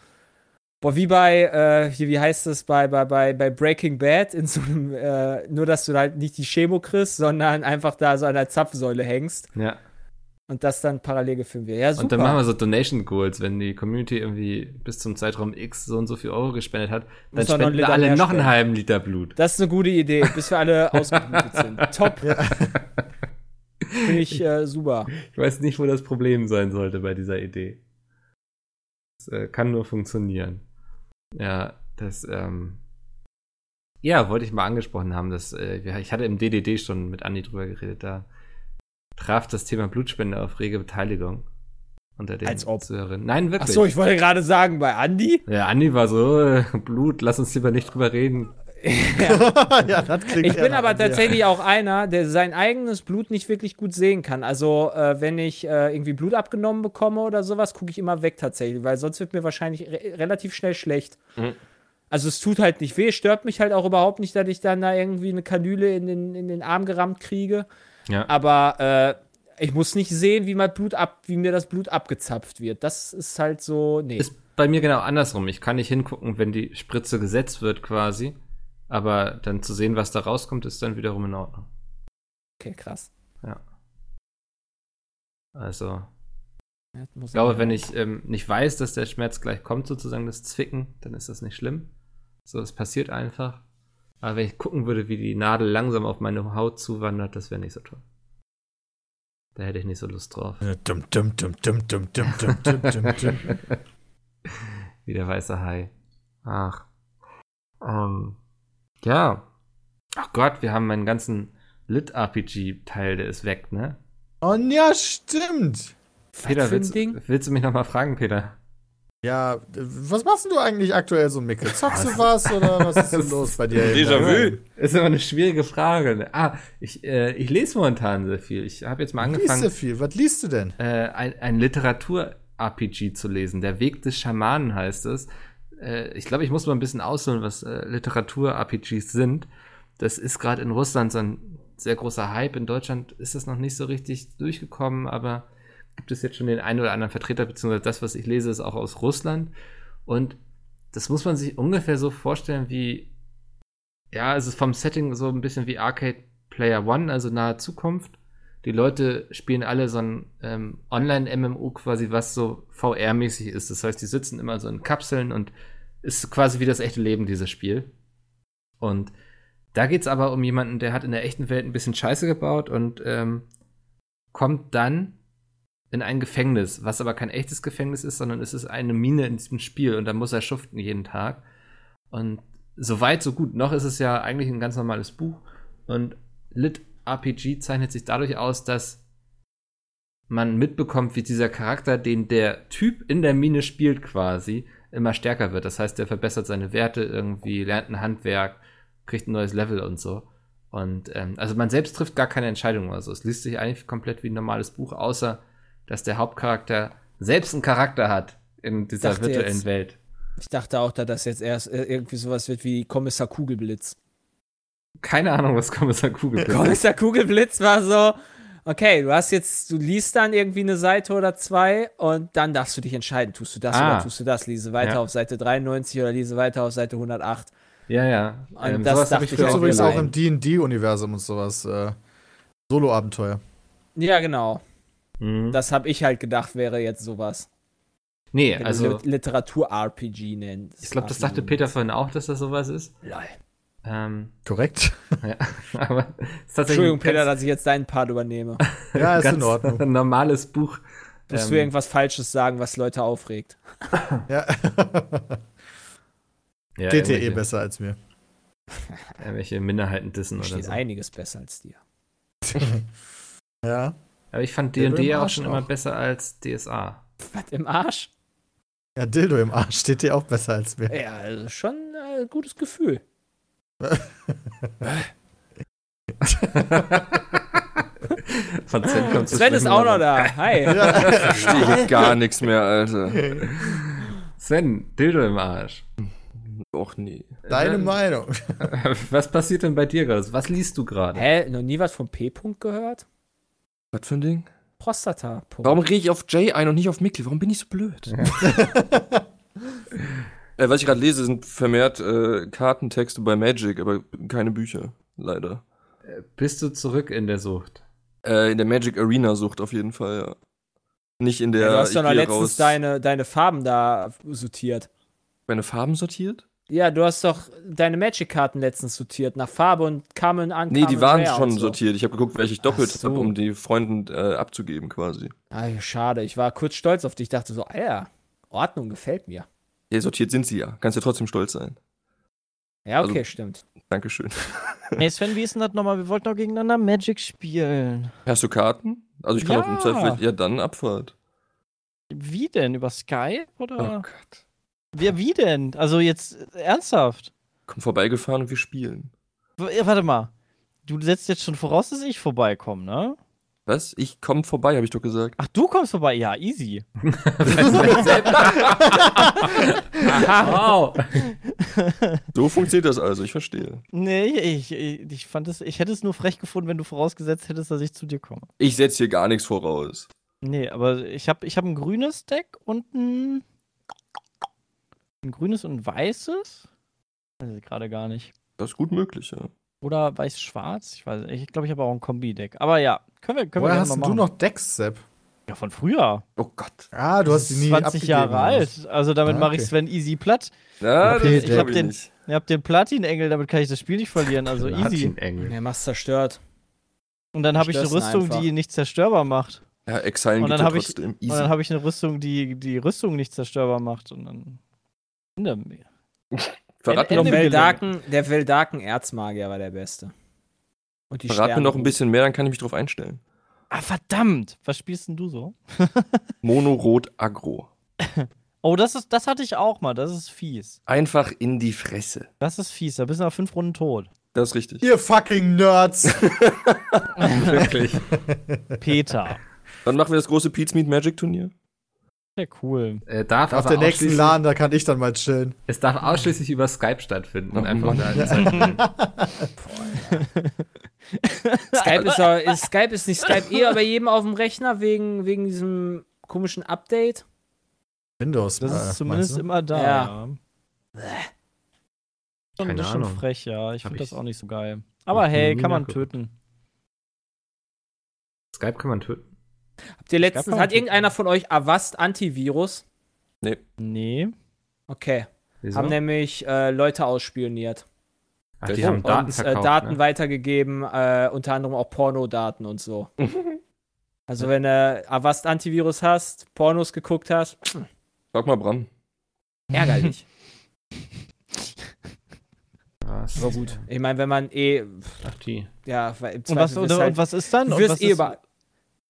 boah, wie bei, äh, hier, wie heißt das, bei, bei, bei, bei Breaking Bad, in so einem, äh, nur dass du halt nicht die Chemo kriegst, sondern einfach da so an der Zapfsäule hängst Ja, und das dann parallel gefilmt wird. Ja, super. und dann machen wir so Donation Goals, wenn die Community irgendwie bis zum Zeitraum X so und so viel Euro gespendet hat, dann Muss spenden wir alle noch einen halben Liter Blut. das ist eine gute Idee, bis wir alle ausgeblutet sind. Top. Finde ich äh, super. Ich weiß nicht, wo das Problem sein sollte bei dieser Idee. Das äh, kann nur funktionieren. Ja, das, ähm, ja, wollte ich mal angesprochen haben, dass, äh, ich hatte im DDD schon mit Andi drüber geredet, da traf das Thema Blutspende auf rege Beteiligung unter den Als ob. Zuhörerinnen. Nein, Ach wirklich. so, ich wollte gerade sagen, bei Andi, ja, Andi war so, äh, Blut, lass uns lieber nicht drüber reden. ja, das klingt Ich bin aber dir. tatsächlich auch einer, der sein eigenes Blut nicht wirklich gut sehen kann. Also, äh, wenn ich äh, irgendwie Blut abgenommen bekomme oder sowas, gucke ich immer weg tatsächlich, weil sonst wird mir wahrscheinlich re relativ schnell schlecht. Mhm. Also, es tut halt nicht weh, stört mich halt auch überhaupt nicht, dass ich dann da irgendwie eine Kanüle in den, in den Arm gerammt kriege. Ja. Aber äh, ich muss nicht sehen, wie, mein Blut ab, wie mir das Blut abgezapft wird. Das ist halt so, nee. Ist bei mir genau andersrum. Ich kann nicht hingucken, wenn die Spritze gesetzt wird quasi. Aber dann zu sehen, was da rauskommt, ist dann wiederum in Ordnung. okay, krass. Also, Ja, muss ich glaube, wenn ich ähm, nicht weiß, dass der Schmerz gleich kommt, sozusagen das Zwicken, dann ist das nicht schlimm. So, es passiert einfach. Aber wenn ich gucken würde, wie die Nadel langsam auf meine Haut zuwandert, das wäre nicht so toll. Da hätte ich nicht so Lust drauf. Dum, dum, dum, dum, dum, dum, dum, dum, dum, dum. Wie der weiße Hai. Ach. Ähm, ja. Ach Gott, wir haben meinen ganzen Lit-RPG-Teil, der ist weg, ne? Und ja, stimmt. Peter, für ein willst, Ding? willst du mich nochmal fragen, Peter? Ja, was machst denn du eigentlich aktuell so, Micke? Zockst du was oder was ist denn los bei dir? Déjà-vu. Ist immer eine schwierige Frage. Ne? Ah, ich, äh, ich lese momentan sehr viel. Ich habe jetzt mal Liest du angefangen, viel? Was liest du denn? äh, ein, ein Literatur-RPG zu lesen. Der Weg des Schamanen heißt es. Äh, ich glaube, ich muss mal ein bisschen ausholen, was äh, Literatur-RPGs sind. Das ist gerade in Russland so ein sehr großer Hype. In Deutschland ist das noch nicht so richtig durchgekommen, aber gibt es jetzt schon den einen oder anderen Vertreter, beziehungsweise das, was ich lese, ist auch aus Russland. Und das muss man sich ungefähr so vorstellen wie, ja, es ist vom Setting so ein bisschen wie Arcade Player One, also nahe Zukunft. Die Leute spielen alle so ein ähm, Online-MMO quasi, was so VR-mäßig ist. Das heißt, die sitzen immer so in Kapseln und ist quasi wie das echte Leben, dieses Spiel. Und da geht es aber um jemanden, der hat in der echten Welt ein bisschen Scheiße gebaut und ähm, kommt dann in ein Gefängnis, was aber kein echtes Gefängnis ist, sondern es ist eine Mine in diesem Spiel und da muss er schuften jeden Tag. Und so weit, so gut. Noch ist es ja eigentlich ein ganz normales Buch. Und Lit RPG zeichnet sich dadurch aus, dass man mitbekommt, wie dieser Charakter, den der Typ in der Mine spielt, quasi, immer stärker wird. Das heißt, der verbessert seine Werte irgendwie, lernt ein Handwerk, kriegt ein neues Level und so. Und ähm, also man selbst trifft gar keine Entscheidung oder so. Es liest sich eigentlich komplett wie ein normales Buch, außer dass der Hauptcharakter selbst einen Charakter hat in dieser Dachte virtuellen jetzt- Welt. Ich dachte auch, dass das jetzt erst äh, irgendwie sowas wird wie Kommissar Kugelblitz. Keine Ahnung, was Kommissar Kugel ist. Kommissar Kugelblitz war so, okay, du hast jetzt, du liest dann irgendwie eine Seite oder zwei und dann darfst du dich entscheiden, tust du das Ah. oder tust du das, liese weiter Ja. auf Seite 93 oder liese weiter auf Seite 108. Ja, ja. Und das sowas hab dachte ich auch übrigens auch im D&D-Universum und sowas. Äh, Solo-Abenteuer. Ja, genau. Mhm. Das habe ich halt gedacht, wäre jetzt sowas. Nee, Wenn also Literatur-RPG nennst. ich glaube, das dachte Peter vorhin auch, dass das sowas ist. Lol. Ähm, Korrekt? ja, aber Entschuldigung, ein Peter, dass ich jetzt deinen Part übernehme. Ja, ist ganz in Ordnung. normales Buch. Musst Ähm, du irgendwas Falsches sagen, was Leute aufregt? Ja. ja, DTE irgendwelche- besser als mir. Irgendwelche Minderheiten dissen oder steht so. einiges besser als dir. Ja. Aber ich fand D&D im auch schon auch. immer besser als DSA. Was im Arsch? Ja, Dildo im Arsch steht dir auch besser als mir. Ja, also schon äh, gutes Gefühl. Von Sven kommt Sven ist auch noch da. Hi. Verstehe gar nichts mehr, Alter. Sven, Dildo im Arsch. Och nee. Deine Ähm, Meinung. Was passiert denn bei dir gerade? Was liest du gerade? Hä? Noch nie was vom P-Punkt gehört? Was für ein Ding? Prostata. -Punkt. Warum rede ich auf Jay ein und nicht auf Mickey? Warum bin ich so blöd? äh, was ich gerade lese, sind vermehrt äh, Kartentexte bei Magic, aber keine Bücher, leider. Bist du zurück in der Sucht? Äh, in der Magic Arena Sucht auf jeden Fall, ja. Nicht in der. Ja, du hast doch ich noch letztens deine, deine Farben da sortiert. Meine Farben sortiert? Ja, du hast doch deine Magic-Karten letztens sortiert nach Farbe und kamen an. Nee, die waren schon so. sortiert. Ich habe geguckt, welche ich doppelt so. habe, um die Freunden äh, abzugeben quasi. Ah, schade, ich war kurz stolz auf dich. Ich dachte so, Alter, Ordnung gefällt mir. Ja, sortiert sind sie ja. Kannst ja trotzdem stolz sein. Ja, okay, Also- stimmt. Dankeschön. Hey Sven, wie ist denn das nochmal? Wir wollten doch gegeneinander Magic spielen. Hast du Karten? Also ich kann Ja. auch im Zweifel. Ja, dann Abfahrt. Wie denn? Über Skype Oh oder? Gott. Wer, wie denn? Also jetzt äh, ernsthaft? Komm vorbeigefahren und wir spielen. W- ja, Warte mal. Du setzt jetzt schon voraus, dass ich vorbeikomme, ne? Was? Ich komm vorbei, habe ich doch gesagt. Ach, du kommst vorbei. Ja, easy. Wow! So funktioniert das also, ich verstehe. Nee, ich, ich, ich fand es, ich hätte es nur frech gefunden, wenn du vorausgesetzt hättest, dass ich zu dir komme. Ich setze hier gar nichts voraus. Nee, aber ich habe ich hab ein grünes Deck und ein, ein grünes und ein weißes. Weiß ich gerade gar nicht. Das ist gut möglich, ja. Oder weiß-schwarz. Ich weiß Ich glaube, ich habe auch ein Kombi-Deck. Aber ja, können wir, können wir Woher gerne hast mal denn machen. du noch Decks, Sepp? Ja, von früher. Oh Gott. Ah, du hast die nie 20 abgegeben, Jahre alt. Also damit Ah, mache ich okay. Sven easy platt. Ja, Okay, ich glaub hab den- nicht. Ihr habt den Platin-Engel, damit kann ich das Spiel nicht verlieren. Also easy. Platinengel. Der mach's zerstört. Und dann habe ich eine ihn Rüstung, einfach. die nicht zerstörbar macht. Ja, Exilen Und geht dann ja hab ich- trotzdem. Und dann Easy. habe ich eine Rüstung, die die Rüstung nicht zerstörbar macht. Und dann. Mir. Verrat mir Ende- noch, Der Ende- Veldaken, der Veldaken Erzmagier war der Beste. Und die verrat mir noch ein bisschen mehr, dann kann ich mich drauf einstellen. Ah, verdammt! Was spielst denn du so? Mono Rot Agro. Oh, das ist, das hatte ich auch mal. Das ist fies. Einfach in die Fresse. Das ist fies. Da bist du nach fünf Runden tot. Das ist richtig. Ihr fucking Nerds! Wirklich. Peter. Dann machen wir das große Pete's Meat Magic Turnier. Ja, cool. Äh, darf Auf der nächsten LAN, da kann ich dann mal chillen. Es darf ausschließlich über Skype stattfinden. Oh einfach da. Skype ist, doch, ist, Skype ist nicht Skype eh bei jedem auf dem Rechner wegen, wegen diesem komischen Update. Windows. Das äh, ist zumindest meinst du? immer da. Ja. Ja. Schon, Keine das ist schon Ahnung. frech, ja. Ich finde das auch nicht so geil. Aber hey, kann man töten. Skype kann man töten. Habt ihr letztens, hat irgendeiner von euch Avast Antivirus? Nee. Okay. Wieso? Haben nämlich äh, Leute ausspioniert. Ach, die haben Daten und verkauft. äh, Daten ne? weitergegeben, äh, unter anderem auch Pornodaten und so. also wenn du Avast Antivirus hast, Pornos geguckt hast, Frag mal Bram. ärgerlich. Was Aber gut, ich meine, wenn man eh, Ach, die. ja, weil im Und was, Zweifel oder, halt, und was ist dann? du wirst was eh ist, über,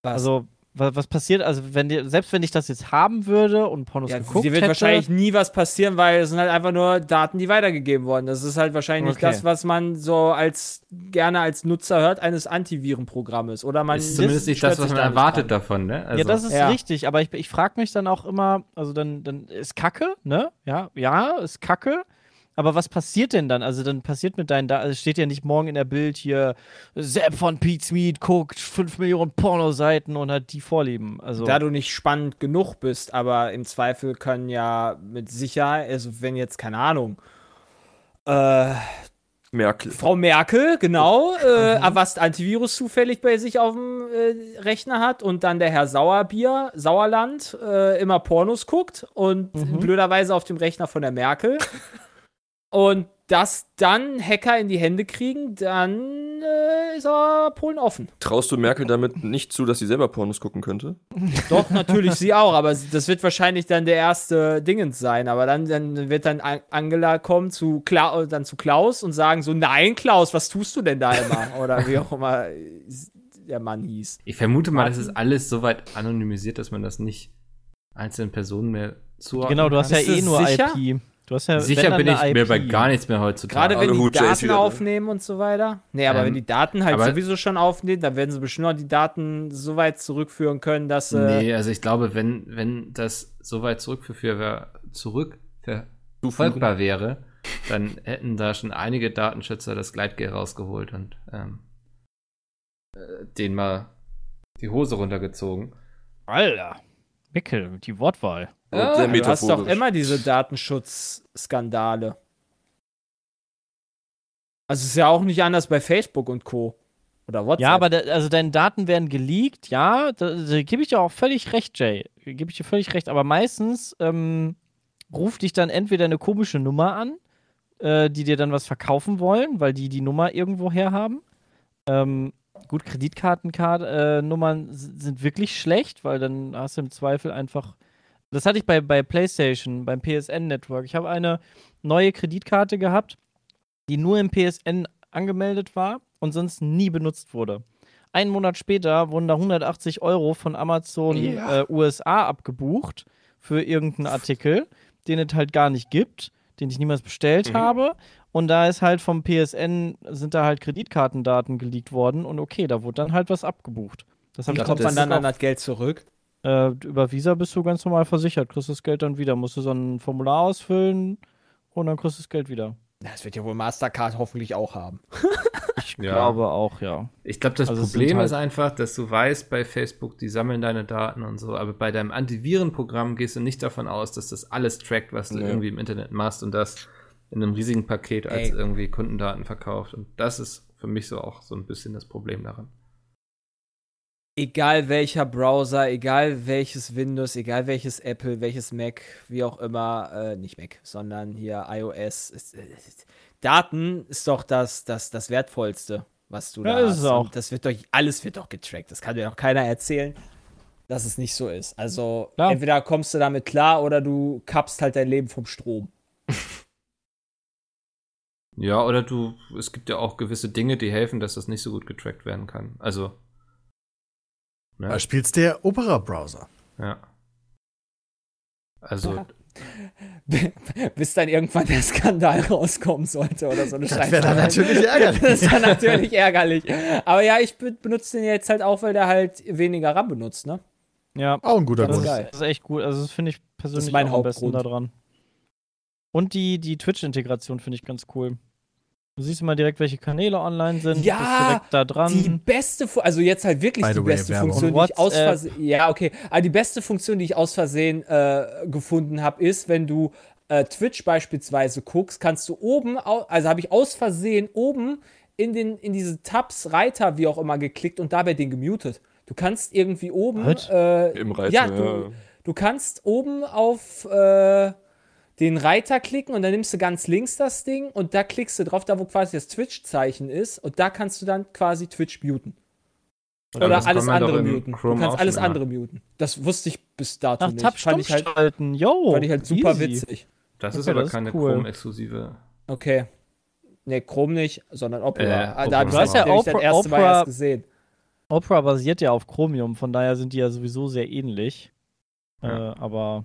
was? also, was, was passiert, also wenn dir, selbst wenn ich das jetzt haben würde und Pornos ja, geguckt dir wird hätte, wahrscheinlich nie was passieren, weil es sind halt einfach nur Daten, die weitergegeben wurden. Das ist halt wahrscheinlich Okay. nicht das, was man so als gerne als Nutzer hört eines Antivirenprogrammes. Oder man ist zumindest nicht das, was man erwartet dran. davon, ne? Also, ja, das ist Ja. richtig, aber ich, ich frage mich dann auch immer, also dann, dann ist Kacke, ne? Ja, ja, ist Kacke. Aber was passiert denn dann? Also dann passiert mit deinen Daten, es steht ja nicht morgen in der Bild hier, Sepp von Pete's Meat guckt 5 Millionen Pornoseiten und hat die Vorlieben. Also Da du nicht spannend genug bist, aber im Zweifel können ja mit Sicherheit, also wenn jetzt, keine Ahnung, äh, Merkel. Frau Merkel, genau, Mhm. äh, Avast Antivirus zufällig bei sich auf dem äh, Rechner hat und dann der Herr Sauerbier, Sauerland, äh, immer Pornos guckt und Mhm. blöderweise auf dem Rechner von der Merkel. und das dann Hacker in die Hände kriegen, dann äh, ist aber Polen offen. Traust du Merkel damit nicht zu, dass sie selber Pornos gucken könnte? Doch, natürlich sie auch, aber das wird wahrscheinlich dann der erste Dingens sein. Aber dann, dann wird dann An- Angela kommen zu, Kla dann zu Klaus und sagen so, nein, Klaus, was tust du denn da immer? Oder wie auch immer der Mann hieß. ich vermute mal, das ist alles so weit anonymisiert, dass man das nicht einzelnen Personen mehr zuordnen genau, du hast ja kann. Eh nur sicher? IP. Du hast ja Sicher bin ich mir bei gar nichts mehr heutzutage. Gerade wenn Alle die Daten aufnehmen und so weiter. Nee, aber Ähm, wenn die Daten halt sowieso schon aufnehmen, dann werden sie bestimmt noch die Daten so weit zurückführen können, dass äh, Nee, also ich glaube, wenn, wenn das so weit zurückverführbar zurückverfolgbar Zuführen. wäre, dann hätten da schon einige Datenschützer das Gleitgel rausgeholt und ähm, äh, denen mal die Hose runtergezogen. Alter. Mickel, die Wortwahl. Ja, du hast doch immer diese Datenschutzskandale. Also es ist ja auch nicht anders bei Facebook und Co. Oder WhatsApp. Ja, aber da, also deine Daten werden geleakt, ja, da, da gebe ich dir auch völlig recht, Jay. Gebe ich dir völlig recht. Aber meistens ähm, ruft dich dann entweder eine komische Nummer an, äh, die dir dann was verkaufen wollen, weil die die Nummer irgendwo her haben. Ähm, gut, Kreditkartennummern sind wirklich schlecht, weil dann hast du im Zweifel einfach. Das hatte ich bei, bei PlayStation, beim PSN-Network. Ich habe eine neue Kreditkarte gehabt, die nur im PSN angemeldet war und sonst nie benutzt wurde. Einen Monat später wurden da 180 Euro von Amazon Ja. äh, USA abgebucht für irgendeinen Artikel, den es halt gar nicht gibt, den ich niemals bestellt Mhm. habe. Und da ist halt vom PSN, sind da halt Kreditkartendaten geleakt worden und okay, da wurde dann halt was abgebucht. Das ich kommt man dann an das Geld zurück? Äh, über Visa bist du ganz normal versichert, kriegst das Geld dann wieder. Musst du so ein Formular ausfüllen und dann kriegst du das Geld wieder. Das wird ja wohl Mastercard hoffentlich auch haben. Ich Ja. glaube auch, ja. Ich glaube, das Also Problem halt- ist einfach, dass du weißt bei Facebook, die sammeln deine Daten und so, aber bei deinem Antivirenprogramm gehst du nicht davon aus, dass das alles trackt, was du Nee. irgendwie im Internet machst und das in einem riesigen Paket als Ey. irgendwie Kundendaten verkauft. Und das ist für mich so auch so ein bisschen das Problem daran. Egal welcher Browser, egal welches Windows, egal welches Apple, welches Mac, wie auch immer, äh, nicht Mac, sondern hier iOS. Ist, äh, Daten ist doch das, das, das Wertvollste, was du Ja, da ist hast. auch. Und das wird doch, alles wird doch getrackt. Das kann dir doch keiner erzählen, dass es nicht so ist. Also Klar. entweder kommst du damit klar oder du kappst halt dein Leben vom Strom. Ja, oder du, es gibt ja auch gewisse Dinge, die helfen, dass das nicht so gut getrackt werden kann. Also. Ne? Da spielst der Opera-Browser. Ja. Also, Bis dann irgendwann der Skandal rauskommen sollte oder so eine Das wäre dann Scheiße. natürlich ärgerlich. Das ist dann natürlich ärgerlich. Aber ja, ich be- benutze den jetzt halt auch, weil der halt weniger RAM benutzt, ne? Ja, Auch ein guter Das das ist Grund. ist, geil. das ist echt gut. Also, das finde ich persönlich mein auch am besten Hauptgrund. daran. Und die, die Twitch-Integration finde ich ganz cool. Du siehst immer direkt, welche Kanäle online sind. Ja, bist direkt da dran. Die beste, Fu- also jetzt halt wirklich By die way, beste Werbung. Funktion, die ich aus WhatsApp. Versehen, ja, okay, aber die beste Funktion, die ich aus Versehen äh, gefunden habe, ist, wenn du äh, Twitch beispielsweise guckst, kannst du oben, also habe ich aus Versehen oben in, den, in diese Tabs, Reiter, wie auch immer, geklickt und dabei den gemutet. Du kannst irgendwie oben, äh, Im Reiter, ja, ja. du, du kannst oben auf äh, den Reiter klicken und dann nimmst du ganz links das Ding und da klickst du drauf, da wo quasi das Twitch-Zeichen ist und da kannst du dann quasi Twitch muten. Oder alles andere muten. Chrome du kannst alles andere muten. Das wusste ich bis dato Nach nicht. Tab fand ich halt, schalten. Yo, fand ich halt super easy. witzig. das ist Okay, aber das ist keine cool. Chrome-exklusive. Okay. Nee, Chrom nicht, sondern Opera. Äh, Ah, Opera. da habe ich Du hast das ja nämlich das Opera- erste Mal Opera- erst gesehen. Opera basiert ja auf Chromium, von daher sind die ja sowieso sehr ähnlich. Ja. Äh, aber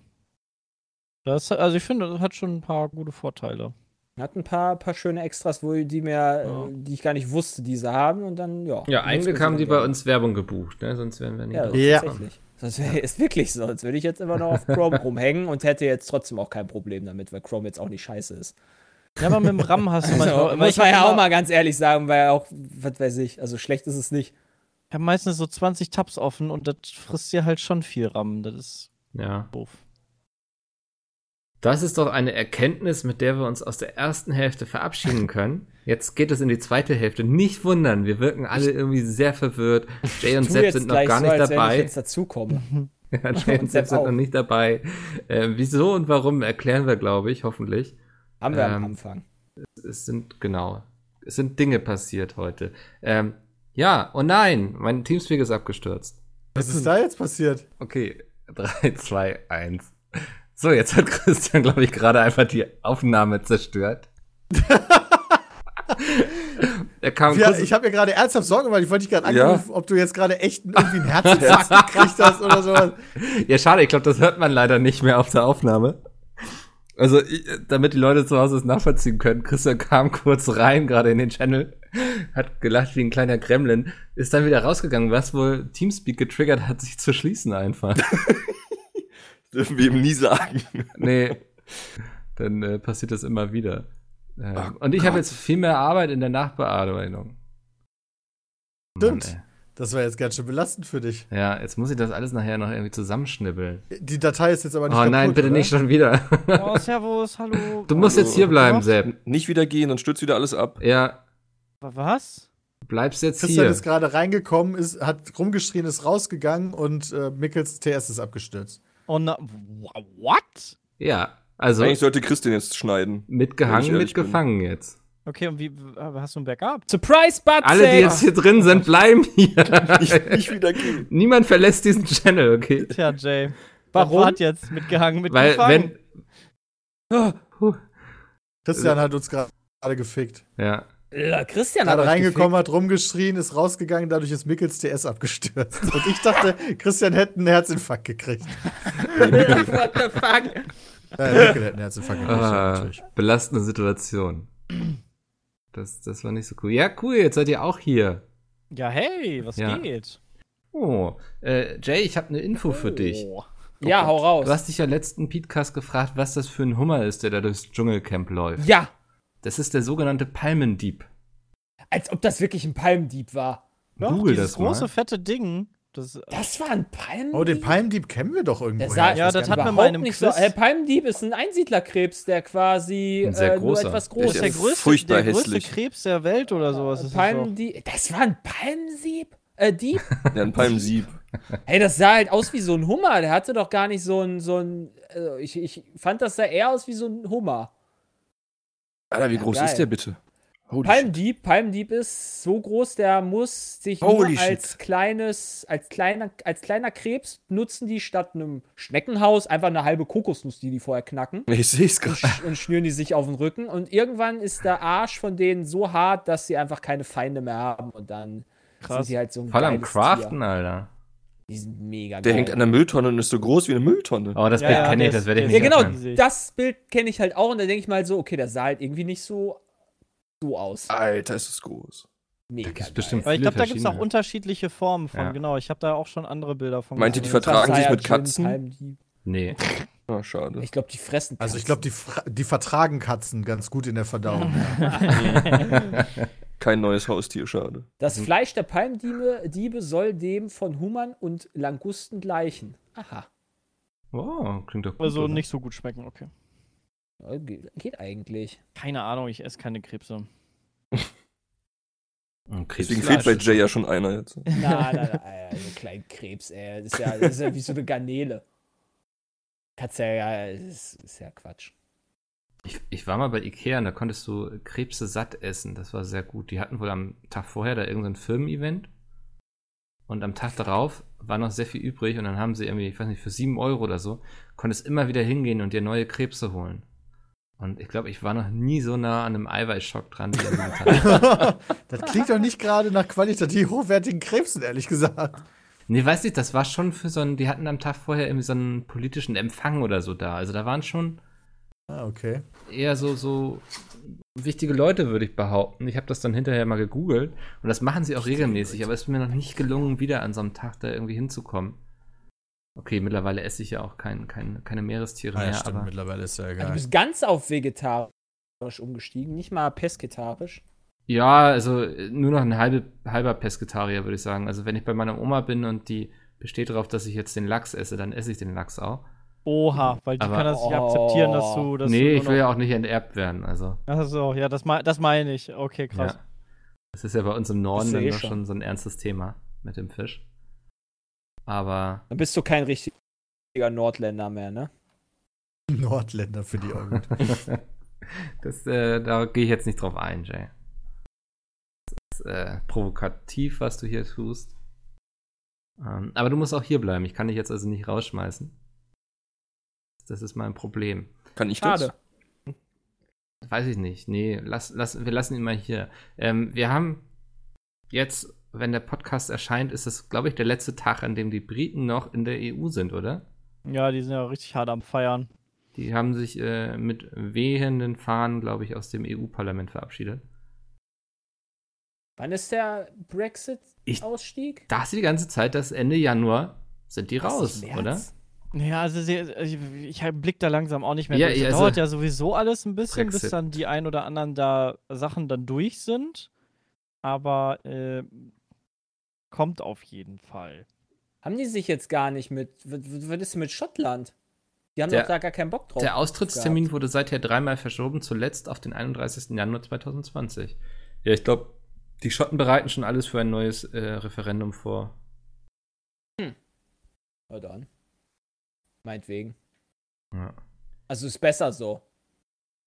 das, also ich finde, das hat schon ein paar gute Vorteile. Hat ein paar, paar schöne Extras, wo die mir, Ja. äh, die ich gar nicht wusste, die sie haben und dann, ja. Ja, eigentlich haben die bei uns Werbung gebucht, ne? sonst wären wir nicht Ja, Ja. tatsächlich. Das wär, ist wirklich so. Sonst würde ich jetzt immer noch auf Chrome rumhängen und hätte jetzt trotzdem auch kein Problem damit, weil Chrome jetzt auch nicht scheiße ist. Ja, aber mit dem RAM hast du manchmal. Also, muss ich man ja auch mal ganz ehrlich sagen, weil auch, was weiß ich, also schlecht ist es nicht. Ich habe meistens so 20 Tabs offen und das frisst dir halt schon viel RAM. Das ist Ja. doof. Das ist doch eine Erkenntnis, mit der wir uns aus der ersten Hälfte verabschieden können. Jetzt geht es in die zweite Hälfte. Nicht wundern, wir wirken alle irgendwie sehr verwirrt. Jay und Sepp sind noch gar so, nicht als wenn ich dabei. jetzt dazukomme. Ja, Jay und Und Sepp sind auch. noch nicht dabei. Äh, wieso und warum erklären wir, glaube ich, hoffentlich. Haben wir am Ähm, Anfang. Es sind, genau, es sind Dinge passiert heute. Ähm, ja, oh nein, mein Teamspeak ist abgestürzt. Was ist da jetzt passiert? Okay, 3, 2, 1. So, jetzt hat Christian, glaube ich, gerade einfach die Aufnahme zerstört. er kam Ja, kurz, ich habe mir gerade ernsthaft Sorgen gemacht. Ich wollte dich gerade Ja. anrufen, ob du jetzt gerade echt irgendwie einen Herzinfarkt gekriegt hast oder sowas. Ja, schade, ich glaube, das hört man leider nicht mehr auf der Aufnahme. Also, ich, damit die Leute zu Hause es nachvollziehen können, Christian kam kurz rein, gerade in den Channel, hat gelacht wie ein kleiner Gremlin, ist dann wieder rausgegangen, was wohl Teamspeak getriggert hat, sich zu schließen einfach. Dürfen wir ihm nie sagen. nee, dann äh, passiert das immer wieder. Ähm, Ach und ich habe jetzt viel mehr Arbeit in der Nachbearbeitung. Stimmt. Mann, Das war jetzt ganz schön belastend für dich. ja, jetzt muss ich das alles nachher noch irgendwie zusammenschnibbeln. Die Datei ist jetzt aber nicht Oh kaputt, nein, bitte oder? nicht schon wieder. Oh, Servus, hallo. Du musst Hallo. jetzt hier bleiben, Was? Sepp. Nicht wieder gehen, dann stürzt wieder alles ab. Ja, Was? du bleibst jetzt Christian hier. ist gerade reingekommen, ist, hat rumgeschrien, ist rausgegangen und äh, Mickels TS ist abgestürzt. Na, wa- what? Ja, also Eigentlich sollte Christian jetzt schneiden. Mitgehangen, ich ehrlich bin. mitgefangen jetzt. Okay, und wie, hast du ein Backup? Surprise, Bud! Alle, die jetzt hier drin sind, bleiben hier. Nicht, nicht wieder gehen. Niemand verlässt diesen Channel, okay? Tja, Jay. Warum? Hat jetzt mitgehangen, Weil, mitgefangen? wenn. Ah. Christian hat uns gerade gefickt. Ja. Ja, Christian hat reingekommen, hat rumgeschrien, ist rausgegangen, dadurch ist Mickels TS abgestürzt. Und ich dachte, Christian hätte einen Herzinfarkt gekriegt. gefickt. What the fuck? Äh, Mickel hätte einen Herzinfarkt gekriegt, Ah, natürlich. belastende Situation. Das, das war nicht so cool. Ja, cool, jetzt seid ihr auch hier. Ja, hey, was Ja. geht? Oh, äh, Jay, ich habe eine Info für dich. Oh. Ja, hau raus. Du hast dich ja letzten Podcast gefragt, was das für ein Hummer ist, der da durchs Dschungelcamp läuft. Ja, Das ist der sogenannte Palmendieb. als ob das wirklich ein Palmdieb war. Doch, Google dieses das mal. große, fette Ding. Das, Das war ein Palmdieb? Oh, den Palmdieb kennen wir doch irgendwo. Der sah- Ja, das gar hat man mal in Überhaupt einem nicht so. Quiz. Äh, Palmdieb ist ein Einsiedlerkrebs, der quasi Ein sehr äh, nur etwas groß ist der ja größte, furchtbar der größte. Krebs der Welt oder sowas. ist. Palmdieb. Das war ein Palmdieb? Äh, Dieb? Ja, ein Palmsieb. Hey, das sah halt aus wie so ein Hummer. Der hatte doch gar nicht so ein, so ein. Also ich, ich fand, das sah eher aus wie so ein Hummer. Alter, wie Ja, groß geil. ist der bitte? Holy shit. Palmdieb, Palmdieb ist so groß, der muss sich Holy nur als shit. kleines, als kleiner, als kleiner Krebs nutzen die statt einem Schneckenhaus einfach eine halbe Kokosnuss, die die vorher knacken. Ich seh's Und, gerade. sch und schnüren die sich auf den Rücken. Und irgendwann ist der Arsch von denen so hart, dass sie einfach keine Feinde mehr haben. Und dann sind Krass. sie halt so ein Voll am Craften, Tier. Alter. Die sind mega Der geil. hängt an der Mülltonne und ist so groß wie eine Mülltonne. Oh, das Ja, Bild ja, kenne ich, das werde ich ist- nicht Ja, genau, öffnen. das Bild kenne ich halt auch. Und da denke ich mal so, okay, das sah halt irgendwie nicht so, so aus. Alter, ist es groß. Mega gibt's geil. bestimmt Weil ich glaube, da gibt es auch unterschiedliche Formen von. Ja. Genau, ich habe da auch schon andere Bilder von. Meint ihr, die vertragen sich mit Katzen? Nee. Ah, schade. Ich glaube, die fressen Also ich Katzen. glaube, die, die vertragen Katzen ganz gut in der Verdauung. Kein neues Haustier, schade. Das Mhm. Fleisch der Palmdiebe Diebe soll dem von Hummern und Langusten gleichen. Aha. Oh, klingt doch gut. Also oder? nicht so gut schmecken, okay. Ja, Geht, eigentlich. Keine Ahnung, ich esse keine Krebse. Okay, Deswegen Fleisch. fehlt bei Jay ja schon einer jetzt. Na, na, na, Alter, so ein kleiner Krebs, ey. Das ist ja, das ist ja wie so eine Garnele. Kannst ja, das ist, ist ja Quatsch. Ich, ich war mal bei Ikea und da konntest du Krebse satt essen. Das war sehr gut. Die hatten wohl am Tag vorher da irgendein Firmen-Event. Und am Tag darauf war noch sehr viel übrig und dann haben sie irgendwie, ich weiß nicht, für 7 Euro oder so, konntest immer wieder hingehen und dir neue Krebse holen. Und ich glaube, ich war noch nie so nah an einem Eiweißschock dran das klingt doch nicht gerade nach qualitativ hochwertigen Krebsen, ehrlich gesagt. Nee, weiß nicht, das war schon für so einen, die hatten am Tag vorher irgendwie so einen politischen Empfang oder so da. Also da waren schon Ah, okay. eher so, so wichtige Leute, würde ich behaupten. Ich habe das dann hinterher mal gegoogelt und das machen sie auch regelmäßig, aber es ist mir noch nicht gelungen, wieder an so einem Tag da irgendwie hinzukommen. Okay, mittlerweile esse ich ja auch kein, kein, keine Meerestiere Ah, ja, mehr, stimmt, aber mittlerweile ist ja Also du egal. bist ganz auf vegetarisch umgestiegen, nicht mal pesketarisch. ja, also nur noch ein halbe, halber Pesketarier, würde ich sagen. Also wenn ich bei meiner Oma bin und die besteht darauf, dass ich jetzt den Lachs esse, dann esse ich den Lachs auch. Oha, weil die Aber- kann das nicht Oh. akzeptieren, dass du das. nee, ich will ja auch nicht enterbt werden. Also, Achso, ja, das, mei- das meine ich. Okay, krass. ja. Das ist ja bei uns im Norden du dann doch schon. schon so ein ernstes Thema mit dem Fisch. Aber Dann bist du kein richtiger Nordländer mehr, ne? Nordländer für die Augen. das, äh, da gehe ich jetzt nicht drauf ein, Jay. Das ist äh, provokativ, was du hier tust. Ähm, aber du musst auch hier bleiben. Ich kann dich jetzt also nicht rausschmeißen. Das ist mein Problem. Kann ich das? Schade. Weiß ich nicht. Nee, lass, lass, wir lassen ihn mal hier. Ähm, wir haben jetzt, wenn der Podcast erscheint, ist es, glaube ich, der letzte Tag, an dem die Briten noch in der EU sind, oder? Ja, die sind ja richtig hart am Feiern. Die haben sich äh, mit wehenden Fahnen, glaube ich, aus dem EU-Parlament verabschiedet. Wann ist der Ich- Brexit-Ausstieg? dachte die ganze Zeit, dass Ende Januar sind die raus, März? oder? Ja, also sie, ich, ich blick da langsam auch nicht mehr Ja, durch. ja, Das also- dauert ja sowieso alles ein bisschen, bis Brexit. dann die ein oder anderen da Sachen dann durch sind. Aber äh, kommt auf jeden Fall. Haben die sich jetzt gar nicht mit. Was, ist mit Schottland? Die haben Der- doch da gar keinen Bock drauf. Der Austrittstermin wurde seither dreimal verschoben, zuletzt auf den 31. Januar 2020. Ja, ich glaube, die Schotten bereiten schon alles für ein neues äh, Referendum vor. Ja, dann. Meinetwegen. Ja. Also ist besser so.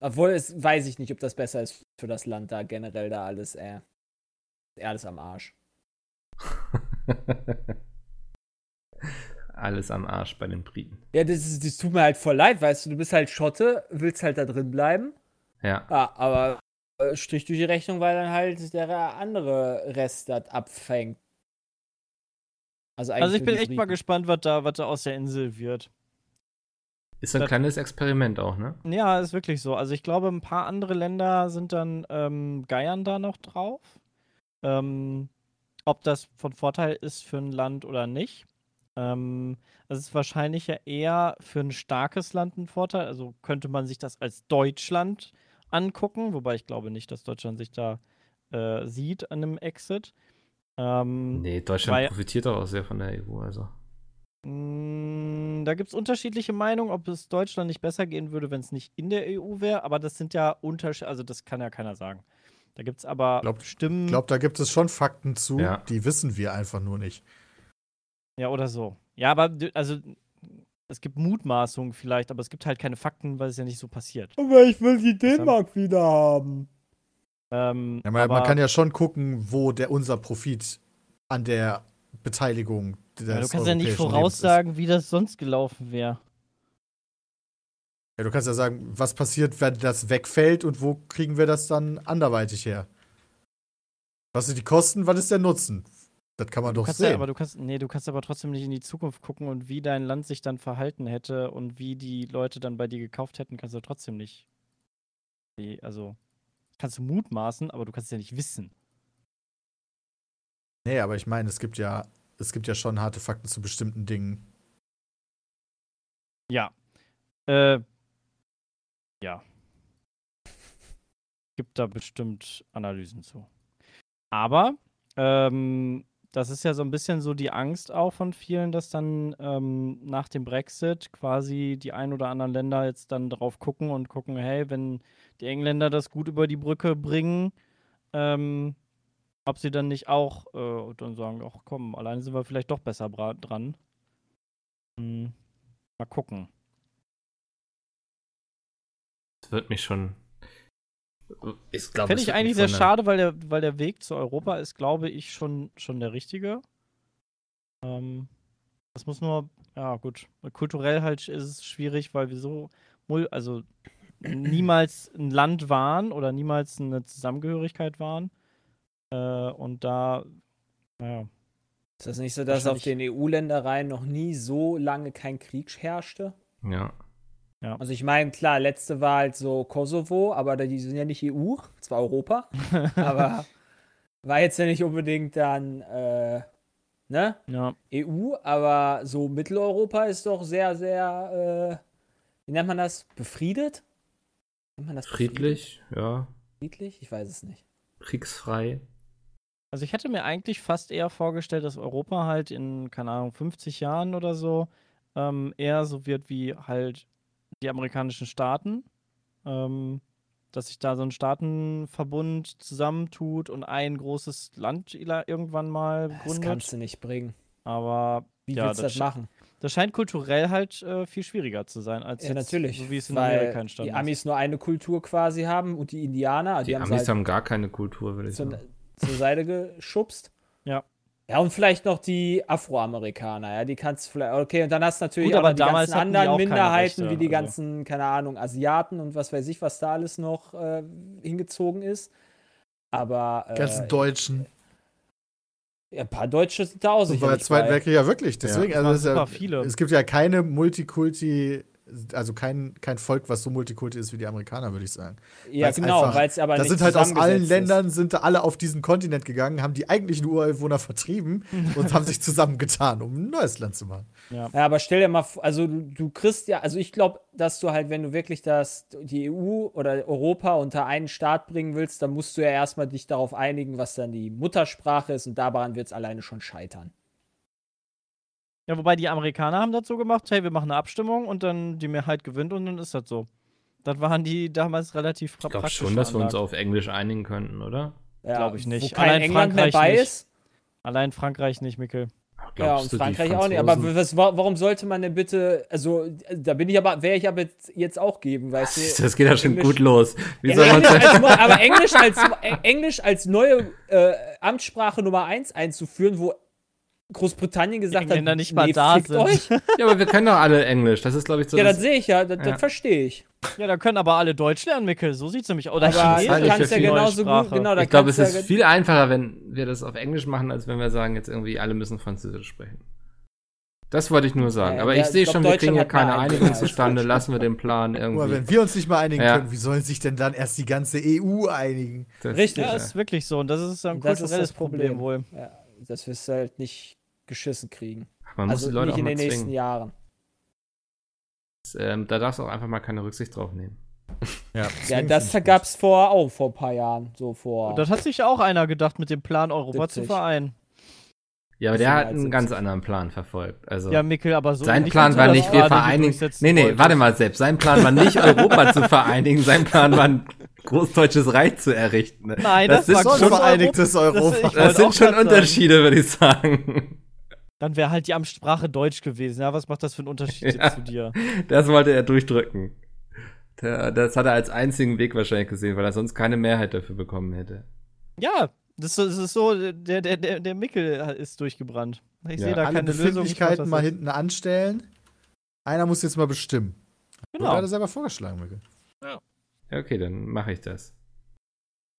Obwohl, es weiß ich nicht, ob das besser ist für das Land da generell da alles, äh. Alles am Arsch. alles am Arsch bei den Briten. Ja, das, ist, das tut mir halt voll leid, weißt du, du bist halt Schotte, willst halt da drin bleiben. Ja. Ja, aber äh, Strich durch die Rechnung, weil dann halt der andere Rest das abfängt. Also, eigentlich Also ich bin echt mal Briten. gespannt, was da, was da aus der Insel wird. Ist so ein kleines Experiment auch, ne? Ja, ist wirklich so. Also ich glaube, ein paar andere Länder sind dann ähm, geiern da noch drauf. Ähm, ob das von Vorteil ist für ein Land oder nicht. Ähm, das ist wahrscheinlich ja eher für ein starkes Land ein Vorteil. Also könnte man sich das als Deutschland angucken, wobei ich glaube nicht, dass Deutschland sich da äh, sieht an einem Exit. Ähm, Nee, Deutschland Weil- profitiert doch auch sehr von der EU, also. Mm, Da gibt es unterschiedliche Meinungen, ob es Deutschland nicht besser gehen würde, wenn es nicht in der EU wäre, aber das sind ja Unterschiede, also das kann ja keiner sagen. Da gibt es aber Glaub- Stimmen, Ich glaube, da gibt es schon Fakten zu, Ja. die wissen wir einfach nur nicht. ja oder so. Ja, aber d- also es gibt Mutmaßungen vielleicht, aber es gibt halt keine Fakten, weil es ja nicht so passiert. Aber ich will die Dänemark wieder haben. Ähm, Ja, man, aber, man kann ja schon gucken, wo der unser Profit an der Beteiligung des ja, du kannst ja nicht voraussagen, wie das sonst gelaufen wäre. Ja, du kannst ja sagen, was passiert, wenn das wegfällt und wo kriegen wir das dann anderweitig her? Was sind die Kosten, was ist der Nutzen? Das kann man Du doch sehen. ja, aber du kannst, nee, du kannst aber trotzdem nicht in die Zukunft gucken und wie dein Land sich dann verhalten hätte und wie die Leute dann bei dir gekauft hätten, kannst du trotzdem nicht. Also, kannst du mutmaßen, aber du kannst es ja nicht wissen. Nee, aber ich meine, es gibt ja, es gibt ja schon harte Fakten zu bestimmten Dingen. Ja. Äh, ja. Gibt da bestimmt Analysen zu. Aber, ähm, das ist ja so ein bisschen so die Angst auch von vielen, dass dann ähm, nach dem Brexit quasi die ein oder anderen Länder jetzt dann drauf gucken und gucken, hey, wenn die Engländer das gut über die Brücke bringen, ähm, ob sie dann nicht auch äh, dann sagen, ach komm, alleine sind wir vielleicht doch besser dran. Hm, mal gucken. Das wird mich schon. Ich glaube, Finde ich eigentlich sehr schade, weil der, weil der Weg zu Europa ist, glaube ich, schon, schon der richtige. Ähm, das muss nur, ja gut, kulturell halt ist es schwierig, weil wir so, also niemals ein Land waren oder niemals eine Zusammengehörigkeit waren. Äh, und da, naja. Ist das nicht so, dass auf den EU-Ländereien noch nie so lange kein Krieg herrschte? Ja. Also ich meine, klar, letzte war halt so Kosovo, aber die sind ja nicht EU, zwar Europa, aber war jetzt ja nicht unbedingt dann, äh, ne? Ja. EU, aber so Mitteleuropa ist doch sehr, sehr, äh, wie nennt man das? Befriedet? Nennt man das Friedlich, ja. befriedet? Friedlich? Ich weiß es nicht. Kriegsfrei. Also ich hätte mir eigentlich fast eher vorgestellt, dass Europa halt in, keine Ahnung, 50 Jahren oder so ähm, eher so wird wie halt die amerikanischen Staaten. Ähm, dass sich da so ein Staatenverbund zusammentut und ein großes Land irgendwann mal Das gründet. kannst du nicht bringen. Aber Wie ja, willst du das sch- machen? das scheint kulturell halt äh, viel schwieriger zu sein, als Ja, jetzt, natürlich. so wie es in weil Amerika entstanden die Amis nur eine Kultur quasi haben und die Indianer, die, Die haben Amis halt haben gar keine Kultur, würde ich zur, sagen. Zur Seite geschubst. Ja. Ja, und vielleicht noch die Afroamerikaner, ja, die kannst du vielleicht, okay, und dann hast du natürlich Gut, aber die damals ganzen anderen Minderheiten, Rechte, wie die also. ganzen, keine Ahnung, Asiaten und was weiß ich, was da alles noch äh, hingezogen ist. Aber Die ganzen äh, Deutschen. ja, ein paar Deutsche sind da auch Zweite bei. Weltkrieg ja wirklich. Deswegen, Ja, also ja, viele. es gibt ja keine Multikulti, also kein, kein Volk, was so Multikulti ist wie die Amerikaner, würde ich sagen. Ja, weil's genau, weil es aber Da sind halt aus allen ist. Ländern, sind da alle auf diesen Kontinent gegangen, haben die eigentlichen Ureinwohner vertrieben und haben sich zusammengetan, um ein neues Land zu machen. Ja, aber stell dir mal vor, also du, du kriegst ja, also ich glaube, dass du halt, wenn du wirklich das, die EU oder Europa unter einen Staat bringen willst, dann musst du ja erstmal dich darauf einigen, was dann die Muttersprache ist und daran wird es alleine schon scheitern. Ja, wobei die Amerikaner haben das so gemacht, hey, wir machen eine Abstimmung und dann die Mehrheit gewinnt und dann ist das so. Das waren die damals relativ pra Ich glaube praktisch schon, dass wir uns auf Englisch einigen könnten, oder? Ja, Glaub ich nicht. Wo kein Allein England mehr Frankreich bei nicht. ist. Allein Frankreich nicht, Mikkel. Ja, Glaubst und du, die Frankreich auch nicht. Aber was, wa- warum sollte man denn bitte, also da bin ich aber, wäre ich aber jetzt- auch geben, weißt du? Das geht ja schon Englisch- gut los. Wie Ja, soll man Englisch als, aber Englisch als, Eng- Englisch als neue äh, Amtssprache Nummer eins einzuführen, wo Großbritannien gesagt Engländer hat, nicht mal nee, da fickt sind. euch. Ja, aber wir können doch alle Englisch. Das ist, glaube ich, so. Ja, das das, sehe ich ja, das, Ja. das verstehe ich. Ja, da können aber alle Deutsch lernen, Mikkel. So sieht's nämlich aus. Oder Aber Chinesisch. für kannst ja genauso gut, genau, da ich glaube, es du ist ja, viel einfacher, wenn wir das auf Englisch machen, als wenn wir sagen, jetzt irgendwie alle müssen Französisch sprechen. Das wollte ich nur sagen. Ja, Aber ja, ich sehe schon, wir kriegen mehr keine Einigung zustande. Lassen wir den Plan Guck mal, irgendwie. wenn wir uns nicht mal einigen Ja. können, wie sollen sich denn dann erst die ganze EU einigen? Das- Richtig. Ja, Ja, ist wirklich so. Und das ist ein Das ist kulturelles das Problem. Problem. wohl. ja, dass wir es halt nicht geschissen kriegen. Man muss also die Leute nicht auch in den nächsten. Jahren. Ähm, da darfst du auch einfach mal keine Rücksicht drauf nehmen. Ja, Ja, das gab es vor auch vor ein paar Jahren, so vor. Das hat sich auch einer gedacht, mit dem Plan Europa zu 70. vereinen. Ja, aber der hat einen 70. ganz anderen Plan verfolgt. Also Ja, Mikkel, aber so. sein Plan war das nicht, wir vereinigen. Nee, nee, wolltest. warte mal selbst. Sein Plan war nicht, Europa zu vereinigen. Sein Plan war, ein großdeutsches Reich zu errichten. Nein, das, das, war ist schon schon, vereinigtes Europa. Europa. das wollte sind schon. Unterschiede, würde ich sagen. Dann wäre halt die Amtssprache Deutsch gewesen. Ja, was macht das für einen Unterschied Ja. zu dir? Das wollte er durchdrücken. Das hat er als einzigen Weg wahrscheinlich gesehen, weil er sonst keine Mehrheit dafür bekommen hätte. Ja, das, ist so- der, der, der, der Mickel ist durchgebrannt. Ich Ja. sehe da Alle keine Lösung. das mal hinten anstellen. Einer muss jetzt mal bestimmen. Du Genau. gerade selber vorgeschlagen, Mikkel. Ja, okay, dann mache ich das.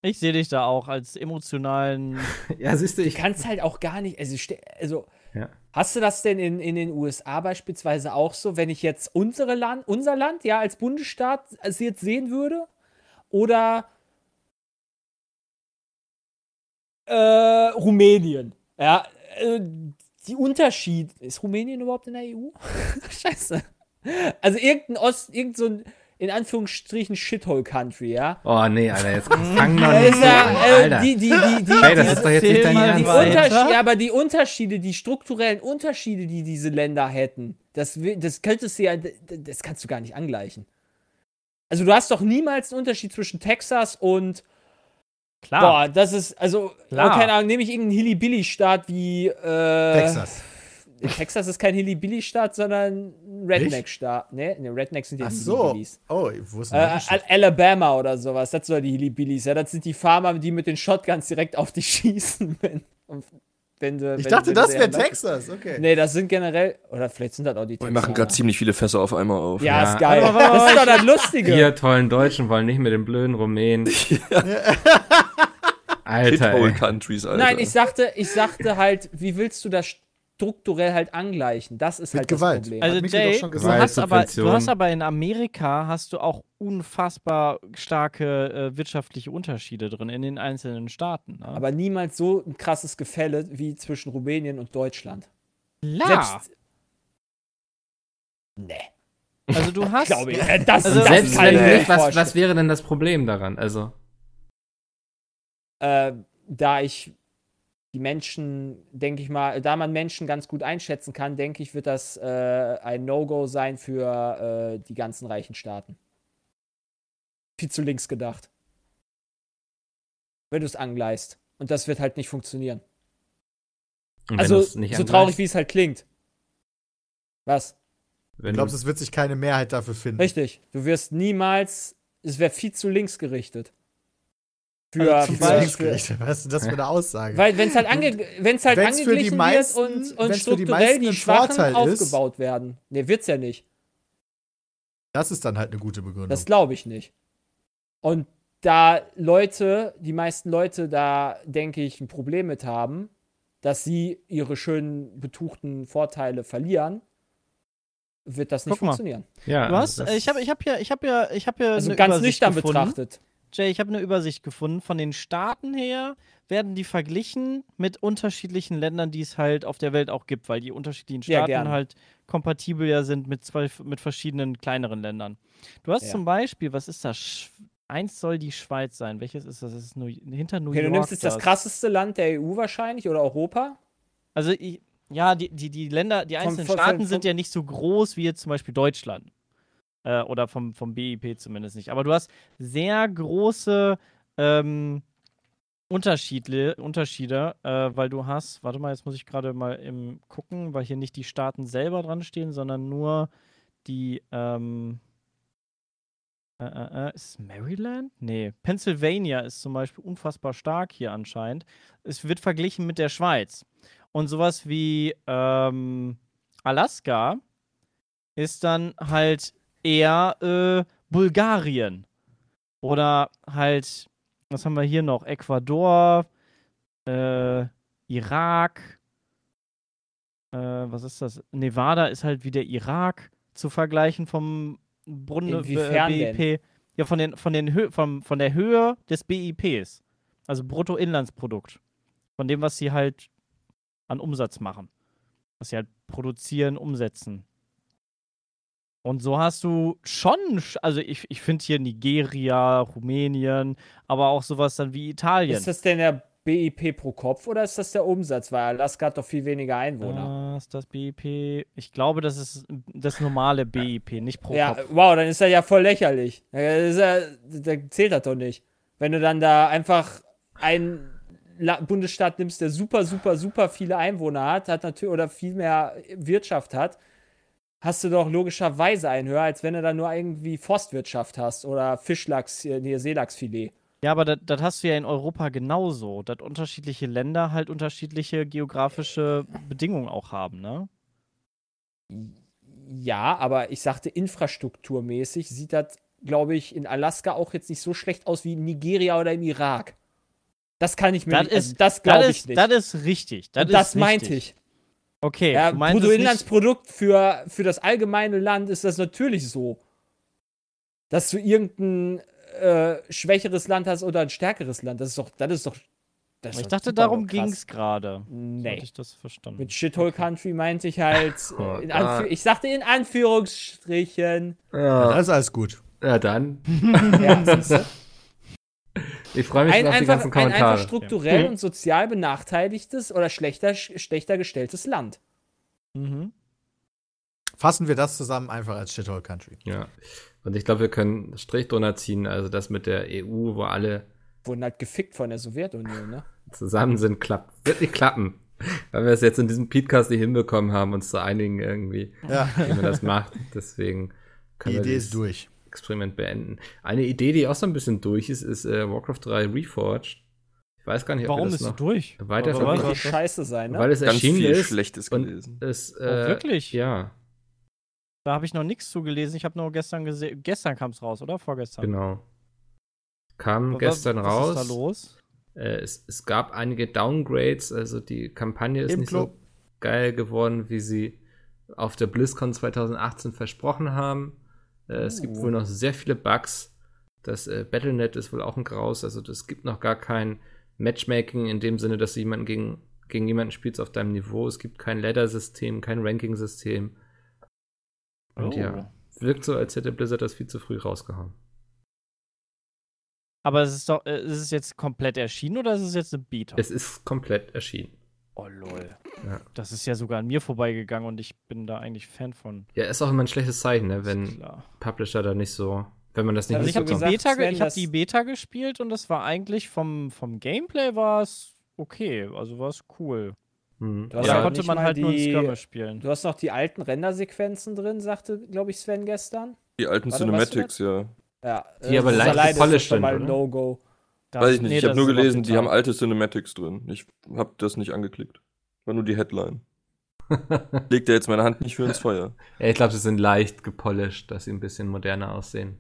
Ich sehe dich da auch als emotionalen. Ja, siehst du, Du ich kannst halt auch gar nicht, also, also Ja. hast du das denn in, in den USA beispielsweise auch so, wenn ich jetzt unsere Land, unser Land ja als Bundesstaat also jetzt sehen würde? Oder äh, Rumänien? Ja, äh, die Unterschied. Ist Rumänien überhaupt in der EU? Scheiße. Also irgendein Ost, irgend so in Anführungsstrichen Shithole-Country, ja? Oh nee, Alter, jetzt fang doch nicht an, äh, Alter. die, die, die, die, Hey, das ist doch jetzt nicht dein die Ernst. ja, aber die Unterschiede, die strukturellen Unterschiede, die diese Länder hätten, das, das könntest du ja, das kannst du gar nicht angleichen. Also du hast doch niemals einen Unterschied zwischen Texas und, Klar. boah, das ist, also, Klar. oh, keine Ahnung, nehme ich irgendeinen Hilly-Billy-Staat wie, äh, Texas. Texas ist kein Hilly-Billy-Staat, sondern ein Redneck-Staat. Ne, ne, Rednecks sind ja Ach so. Hillybillys. Oh, wo ist Äh, denn das? Al- Alabama oder sowas, das sind die Hillybillies. Ja, das sind die Farmer, die mit den Shotguns direkt auf dich schießen. Wenn, wenn du. Ich wenn, dachte, wenn das wäre Texas, okay. Nee, das sind generell. Oder vielleicht sind das auch die Wir Texaner. machen gerade ziemlich viele Fässer auf einmal auf. Ja, Ja. ist geil. Das ist doch das Lustige. Ihr tollen Deutschen wollen nicht mit den blöden Rumänen. Alter, Shithole ey. Countries, Alter. Nein, ich sagte, ich sagte halt, wie willst du das strukturell halt angleichen? Das ist Mit halt Gewalt. das Problem. Also Jay, doch schon du gesagt. hast, aber, du hast aber in Amerika hast du auch unfassbar starke äh, wirtschaftliche Unterschiede drin in den einzelnen Staaten. Ne? aber niemals so ein krasses Gefälle wie zwischen Rumänien und Deutschland. klar, Selbst. Nee. also du hast Glaube ich. Äh, Das, Also das Selbst wenn nicht, was, was wäre denn das Problem daran? Also, äh, da ich die Menschen, denke ich mal, da man Menschen ganz gut einschätzen kann, denke ich, wird das äh, ein No-Go sein für äh, die ganzen reichen Staaten. Viel zu links gedacht. Wenn du es angleichst. Und das wird halt nicht funktionieren. Also, nicht so angleichst, traurig, wie es halt klingt. Was? wenn Ich glaube, es wird sich keine Mehrheit dafür finden. Richtig. Du wirst niemals, es wäre viel zu links gerichtet. Für, Also zum gerichtet. Was ist denn das für eine Aussage? Weil wenn es halt, ange wenn's halt Wenn's die angeglichen meisten- wird und, und die strukturell die ein Schwachen Vorteil ist- aufgebaut werden. Ne, wird's ja nicht. das ist dann halt eine gute Begründung. Das glaube ich nicht. Und da Leute, die meisten Leute da, denke ich, ein Problem mit haben, dass sie ihre schönen betuchten Vorteile verlieren, wird das nicht Guck mal. funktionieren. ja, Du hast, das- äh, ich habe ich hab hier, ich habe hier, ich habe hier Also eine ganz Übersicht nüchtern gefunden. betrachtet. Jay, ich habe eine Übersicht gefunden. Von den Staaten her werden die verglichen mit unterschiedlichen Ländern, die es halt auf der Welt auch gibt, weil die unterschiedlichen Ja, Staaten gerne. halt kompatibel ja sind mit zwei, mit verschiedenen kleineren Ländern. Du hast Ja. zum Beispiel, was ist das? Sch Eins soll die Schweiz sein. Welches ist das? Das ist nur hinter New Okay, du York. nimmst jetzt das krasseste Land der EU wahrscheinlich oder Europa. Also ich, ja, die, die, die Länder, die einzelnen von- Staaten von- sind ja nicht so groß wie jetzt zum Beispiel Deutschland. Äh, oder vom, vom BIP zumindest nicht. Aber du hast sehr große ähm, Unterschiede, Unterschiede äh, weil du hast, warte mal, jetzt muss ich gerade mal im gucken, weil hier nicht die Staaten selber dran stehen, sondern nur die, ähm, äh, äh, äh, ist Maryland? Nee, Pennsylvania ist zum Beispiel unfassbar stark hier anscheinend. Es wird verglichen mit der Schweiz. Und sowas wie ähm, Alaska ist dann halt eher äh, Bulgarien. Oder halt, was haben wir hier noch? Ecuador, äh, Irak, äh, was ist das? Nevada ist halt wie der Irak zu vergleichen vom Brunnen Inwiefern BIP. Ja, von, den, von, den Hö vom, von der Höhe des BIPs. Also Bruttoinlandsprodukt. Von dem, was sie halt an Umsatz machen. Was sie halt produzieren, umsetzen. Und so hast du schon, sch- also ich, ich finde hier Nigeria, Rumänien, aber auch sowas dann wie Italien. Ist das denn der BIP pro Kopf oder ist das der Umsatz? Weil Alaska hat doch viel weniger Einwohner. Was ist das BIP? Ich glaube, das ist das normale BIP, nicht pro ja, Kopf. wow, dann ist das ja voll lächerlich. Ja, da zählt das doch nicht. Wenn du dann da einfach einen Bundesstaat nimmst, der super, super, super viele Einwohner hat, hat natürlich oder viel mehr Wirtschaft hat, hast du doch logischerweise einen höher, als wenn du dann nur irgendwie Forstwirtschaft hast oder Fischlachs, äh, nee, Seelachsfilet. Ja, aber das, hast du ja in Europa genauso, dass unterschiedliche Länder halt unterschiedliche geografische Bedingungen auch haben, ne? Ja, aber ich sagte, infrastrukturmäßig sieht das, glaube ich, in Alaska auch jetzt nicht so schlecht aus wie in Nigeria oder im Irak. Das kann ich mir Das nicht, also ist- das glaube ich ist, nicht. das ist richtig. Das, das meinte ich. Okay, Ja, du meinst es nicht, Bruttoinlandsprodukt für, für das allgemeine Land ist das natürlich so. Dass du irgendein äh, schwächeres Land hast oder ein stärkeres Land. Das ist doch, das ist doch. Das ist ich doch dachte, darum ging es gerade. So Nee. hatte ich das verstanden. Mit Shithole Country meinte ich halt. Oh. Anführ ich sagte in Anführungsstrichen. Ja, ja, das ist alles gut. ja, dann. Ja? Ich freue mich ein, schon auf die einfach, ganzen ein Kommentare. einfach strukturell Ja. und sozial benachteiligtes oder schlechter, schlechter gestelltes Land. Mhm. Fassen wir das zusammen einfach als Shithole Country. Ja. Und ich glaube, wir können einen Strich drunter ziehen, also das mit der EU, wo alle Wurden halt gefickt von der Sowjetunion, ne? zusammen sind, klappt. Wird nicht klappen. Weil wir es jetzt in diesem Podcast nicht hinbekommen haben, uns zu einigen irgendwie, Ja, wie man das macht. Deswegen können die wir Idee ist durch. Experiment beenden. Eine Idee, die auch so ein bisschen durch ist, ist äh, Warcraft 3 Reforged. Ich weiß gar nicht, ob Warum das ist sie noch durch? weiter Aber Soll was- scheiße sein, ne? Weil es Ganz erschienen viel ist. Schlechtes und gelesen. es, äh, Oh, wirklich? Ja, Da habe ich noch nichts zugelesen. Ich habe nur gestern gesehen. Gestern kam es raus, oder? Vorgestern. genau. Kam Was- gestern was raus. ist da los? Äh, es, es gab einige Downgrades, also die Kampagne ist Im nicht Club. so geil geworden, wie sie auf der BlizzCon 2018 versprochen haben. Äh, Es gibt Oh. wohl noch sehr viele Bugs. Das äh, Battlenet ist wohl auch ein Graus, also es gibt noch gar kein Matchmaking in dem Sinne, dass du jemanden gegen, gegen jemanden spielst auf deinem Niveau. Es gibt kein Ladder-System, kein Ranking-System. Und Oh. ja, wirkt so, als hätte Blizzard das viel zu früh rausgehauen. Aber es ist doch, äh, ist es jetzt komplett erschienen oder ist es jetzt eine Beta? Es ist komplett erschienen. oh lol. Ja. Das ist ja sogar an mir vorbeigegangen und ich bin da eigentlich Fan von. Ja, ist auch immer ein schlechtes Zeichen, ne, wenn. Publisher da nicht so, wenn man das nicht Also ich habe die, Beta, Sven, ich hab die Beta gespielt und das war eigentlich vom, vom Gameplay war es okay. Also war es cool. Hm. Hast Da halt konnte man halt nur ein die- Skirmish spielen. Du hast noch die alten Rendersequenzen drin, sagte, glaube ich, Sven gestern. Die alten Warte, Cinematics, ja. Ja, Die äh, aber leicht gepolished schon mal sind, oder? No-Go. Das- Weiß ich nicht, nee, ich habe nur gelesen, die haben alte Cinematics drin. Ich habe das nicht angeklickt. War nur die Headline. Legt er jetzt meine Hand nicht für ins Feuer. Ja, ich glaube, sie sind leicht gepolished, dass sie ein bisschen moderner aussehen.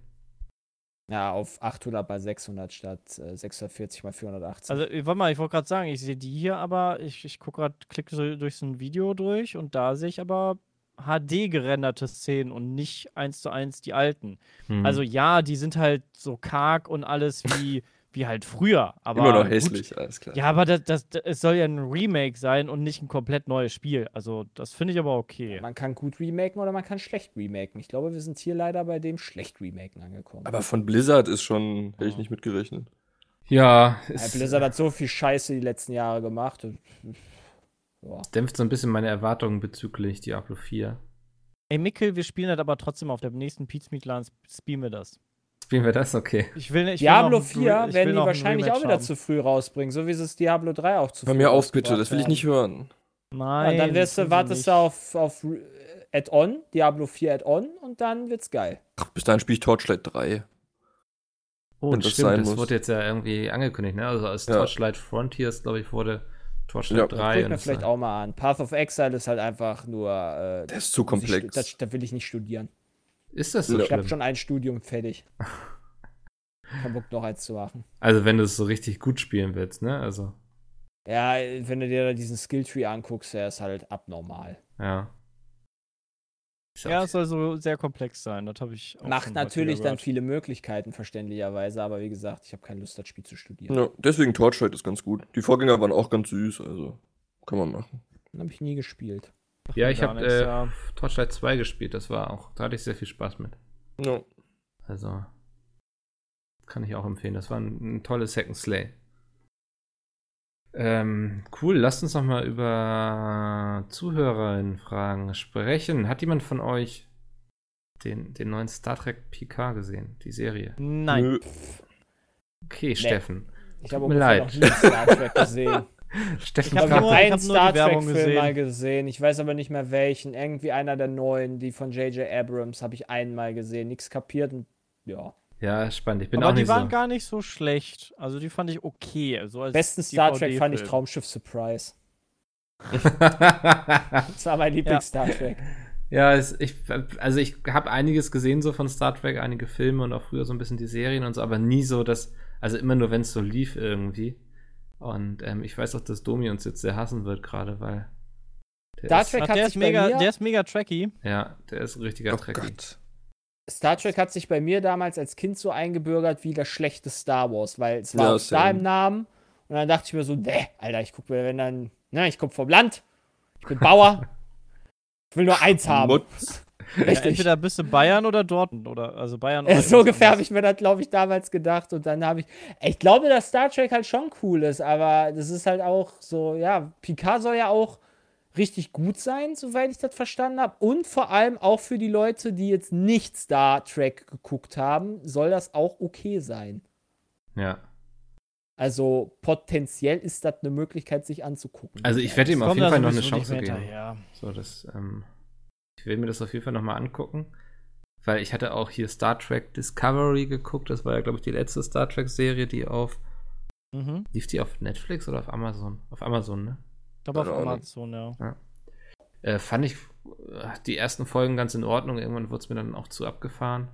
Ja, auf 800 bei 600 statt äh, 640 bei 480. Also, äh, warte mal, ich wollte gerade sagen, ich sehe die hier, aber ich, ich gucke gerade, klicke so durch so ein Video durch und da sehe ich aber HD gerenderte Szenen und nicht eins zu eins die alten. Hm. Also ja, die sind halt so karg und alles wie, wie halt früher. Aber Immer noch gut. hässlich, alles klar. Ja, aber das, das, das, es soll ja ein Remake sein und nicht ein komplett neues Spiel. Also, das finde ich aber okay. man kann gut remaken oder man kann schlecht remaken. Ich glaube, wir sind hier leider bei dem schlecht remaken angekommen. Aber von Blizzard ist schon, hätte ich nicht mitgerechnet. ja, ja, es Blizzard hat so viel Scheiße die letzten Jahre gemacht. Und, ja. dämpft so ein bisschen meine Erwartungen bezüglich Diablo 4. Ey, Mikkel, wir spielen das aber trotzdem auf der nächsten Pizza Meat Lan spielen wir das. Spielen wir das? Okay. Ich will, ich Diablo will noch ein 4 Re- ich werden will die wahrscheinlich auch wieder haben. zu früh rausbringen, so wie sie es Diablo 3 auch zu früh Hör mir auf, bitte, das will ich nicht hören. Nein. Ja, dann wirst du, wartest du auf, auf äh, Add-on, Diablo 4 Add-on und dann wird's geil. Ach, bis dahin spiele ich Torchlight 3. Oh, und das stimmt, sein das muss. wurde jetzt ja irgendwie angekündigt, ne? Also als Ja. Torchlight Frontiers, glaube ich, wurde Torchlight Ja. 3 Guck ich und mir vielleicht auch mal an. Path of Exile ist halt einfach nur. Äh, Der ist zu komplex. Das, da will ich nicht studieren. Ist das so. Ich habe schon ein Studium fertig. Kein Bock noch eins zu machen. Also wenn du es so richtig gut spielen willst, ne? Also, Ja, wenn du dir da diesen Skilltree anguckst, der ist halt abnormal. ja. Ja, es soll so sehr komplex sein. Das habe ich auch Macht natürlich dann viele Möglichkeiten, verständlicherweise, aber wie gesagt, ich habe keine Lust, das Spiel zu studieren. Ja, deswegen Torchlight ist ganz gut. Die Vorgänger waren auch ganz süß, also kann man machen. Den habe ich nie gespielt. Ja, ich habe äh, ja. Torchlight 2 gespielt, das war auch, da hatte ich sehr viel Spaß mit. Ja. Also, kann ich auch empfehlen. Das war ein, ein tolles Second Slay. Ähm, cool, lasst uns noch mal über Zuhörerinnenfragen sprechen. Hat jemand von euch den, den neuen Star Trek PK gesehen, die Serie? Nein. Nö. Okay, Steffen. Ich habe mir leid. noch nie Star Trek gesehen. Steffen Ich hab Ich habe nur- einen hab Star Trek-Film gesehen. mal gesehen. Ich weiß aber nicht mehr welchen. Irgendwie einer der neuen, die von J.J. Abrams, habe ich einmal gesehen. Nichts kapiert und ja. Ja, spannend. Ich bin aber auch die nicht waren so. gar nicht so schlecht. Also die fand ich okay. So als Besten Star Trek fand ich. Traumschiff Surprise. Das war mein Lieblings-Star Trek. Ja, es, ich, also ich habe einiges gesehen so von Star Trek, einige Filme und auch früher so ein bisschen die Serien und so, aber nie so, dass, also immer nur, wenn es so lief irgendwie. Und ähm, ich weiß auch, dass Domi uns jetzt sehr hassen wird gerade, weil der Star ist, Trek hat der, sich ist bei mega, mir- der ist mega tracky. ja, der ist ein richtiger Oh Trekkie. Gott. Star Trek hat sich bei mir damals als Kind so eingebürgert wie das schlechte Star Wars, weil es war Ja, Star same. im Namen. Und dann dachte ich mir so, nee, Alter, ich gucke mir, wenn dann, ne, ich komme vom Land, ich bin Bauer, ich will nur eins haben. Mutz. Ja, Richtig. entweder bist du Bayern oder Dortmund oder also Bayern Ja, oder so ungefähr habe ich mir das, glaube ich, damals gedacht. Und dann habe ich. Ich glaube, dass Star Trek halt schon cool ist, aber das ist halt auch so, ja, Picard soll ja auch richtig gut sein, soweit ich das verstanden habe. Und vor allem auch für die Leute, die jetzt nicht Star Trek geguckt haben, soll das auch okay sein. Ja. Also potenziell ist das eine Möglichkeit, sich anzugucken. Also ich werde ihm auf jeden da Fall noch eine Chance geben. hinterher. So, das, ähm, ich will mir das auf jeden Fall nochmal angucken. Weil ich hatte auch hier Star Trek Discovery geguckt. Das war ja, glaube ich, die letzte Star Trek-Serie, die auf Mhm. Lief die auf Netflix oder auf Amazon? Auf Amazon, ne? Ich glaube auf. Amazon, ja. Äh, fand ich äh, die ersten Folgen ganz in Ordnung. Irgendwann wurde es mir dann auch zu abgefahren.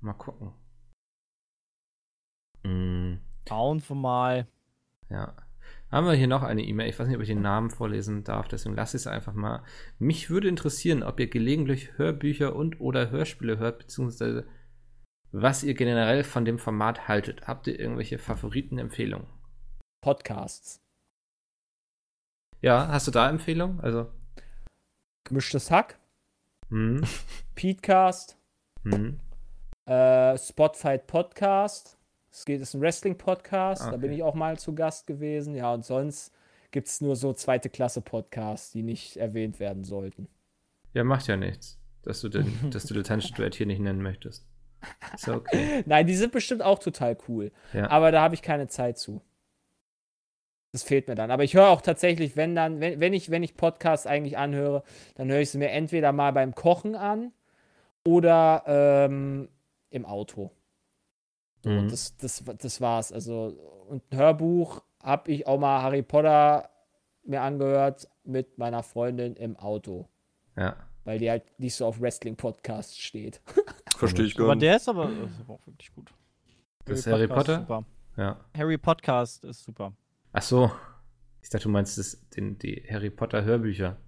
Mal gucken. Mm, Schauen wir mal. ja. Haben wir hier noch eine E-Mail? Ich weiß nicht, ob ich den Namen vorlesen darf, deswegen lasse ich es einfach mal. Mich würde interessieren, ob ihr gelegentlich Hörbücher und oder Hörspiele hört, beziehungsweise was ihr generell von dem Format haltet. Habt ihr irgendwelche Favoritenempfehlungen? Podcasts. Ja, hast du da Empfehlungen? Also, Gemischtes Hack, hm, Petecast, hm. äh, Spotfight Podcast. Es geht, ist ein Wrestling-Podcast, da Okay. bin ich auch mal zu Gast gewesen. Ja, und sonst gibt es nur so zweite Klasse Podcasts, die nicht erwähnt werden sollten. Ja, macht ja nichts, dass du den, das dilettantische Duett hier nicht nennen möchtest. Ist okay. Nein, die sind bestimmt auch total cool. Ja. Aber da habe ich keine Zeit zu. Das fehlt mir dann. Aber ich höre auch tatsächlich, wenn dann, wenn, wenn ich, wenn ich Podcasts eigentlich anhöre, dann höre ich sie mir entweder mal beim Kochen an oder ähm, im Auto. So, Mhm. das, das, das war's. Also, und ein Hörbuch habe ich auch mal Harry Potter mir angehört mit meiner Freundin im Auto. ja. Weil die halt nicht so auf Wrestling-Podcasts steht. Verstehe ich gar Aber nicht. der ist aber, ist aber auch wirklich gut. Das ist Harry Podcast Potter? ist Super. Ja. Harry Podcast ist super. Ach so. Ich dachte, du meinst das, den, die Harry Potter Hörbücher.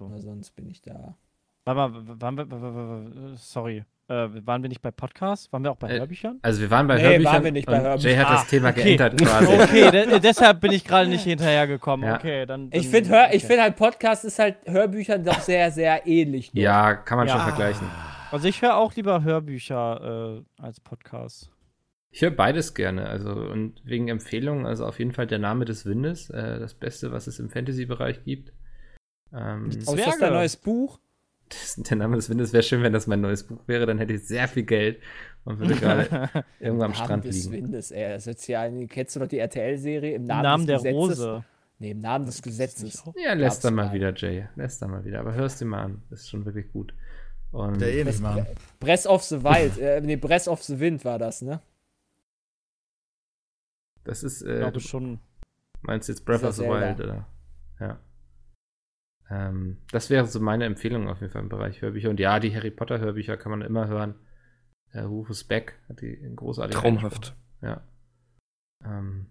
Aber sonst bin ich da. Warte mal, sorry, äh, waren wir nicht bei Podcasts? Waren wir auch bei Äh, Hörbüchern? Also wir waren bei Nee, Hörbüchern. waren wir nicht bei Hörbüchern. Jay hat das Ah, Thema okay. geändert quasi. Okay, de deshalb bin ich gerade nicht hinterhergekommen. Ja. Okay, dann. Ich dann- finde ich okay. find halt Podcast ist halt Hörbüchern doch sehr, sehr ähnlich. Ja, kann man Ja. schon vergleichen. Also ich höre auch lieber Hörbücher äh, als Podcasts. Ich höre beides gerne. Also und wegen Empfehlungen, also auf jeden Fall der Name des Windes, äh, das Beste, was es im Fantasy-Bereich gibt. Ähm, Oh, ist das Zwerge. dein neues Buch? Das, der Name des Windes wäre schön, wenn das mein neues Buch wäre, dann hätte ich sehr viel Geld und würde gerade irgendwo am Namen Strand des liegen. Windes, ey. Das ist ja, eine- kennst du doch die RTL-Serie im Im Namen, Namen des der Gesetzes? Rose. Nee, im Namen des Gesetzes. Ja, lässt dann mal wieder, Jay. Lässt dann mal wieder. Aber hörst dir mal an. Das ist schon wirklich gut. Und Der eh nicht machen. Breath of the Wild, äh, nee, Breath of the Wind war das, ne? das ist, Ich äh, glaube du schon. meinst jetzt Breath of the Zelda. Wild, oder? Ja. Ähm, das wäre so meine Empfehlung auf jeden Fall im Bereich Hörbücher. Und ja, die Harry Potter Hörbücher kann man immer hören. Äh, Rufus Beck hat die großartig Traumhaft. Ja. Ähm,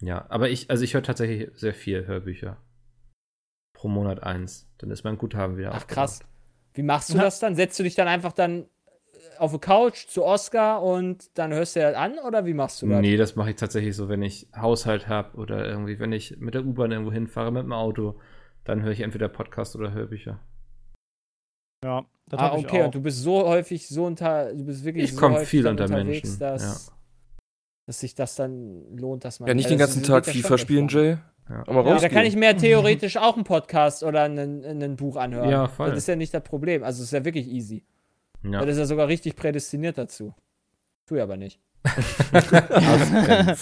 ja, aber ich, also ich höre tatsächlich sehr viel Hörbücher. Pro Monat eins. Dann ist mein Guthaben wieder Ach krass. Wie machst du das dann? Setzt du dich dann einfach dann äh, auf die Couch zu Oscar und dann hörst du das an oder wie machst du das? Nee, das mache ich tatsächlich so, wenn ich Haushalt habe oder irgendwie, wenn ich mit der U-Bahn irgendwo hinfahre, mit dem Auto, dann höre ich entweder Podcast oder Hörbücher. Ja, das Ah, okay, auch. und du bist so häufig so unter, du bist wirklich Ich so häufig viel dann unter unterwegs, Menschen, dass, dass sich das dann lohnt, dass man. Ja, nicht Also den ganzen Tag ja FIFA spielen. Jay. Ja. Aber Ja, da kann ich mir theoretisch auch einen Podcast oder ein, Buch anhören. Ja, voll. Das ist ja nicht das Problem. Also es ist ja wirklich easy. Ja. Das ist ja sogar richtig prädestiniert dazu. Tu ich aber nicht.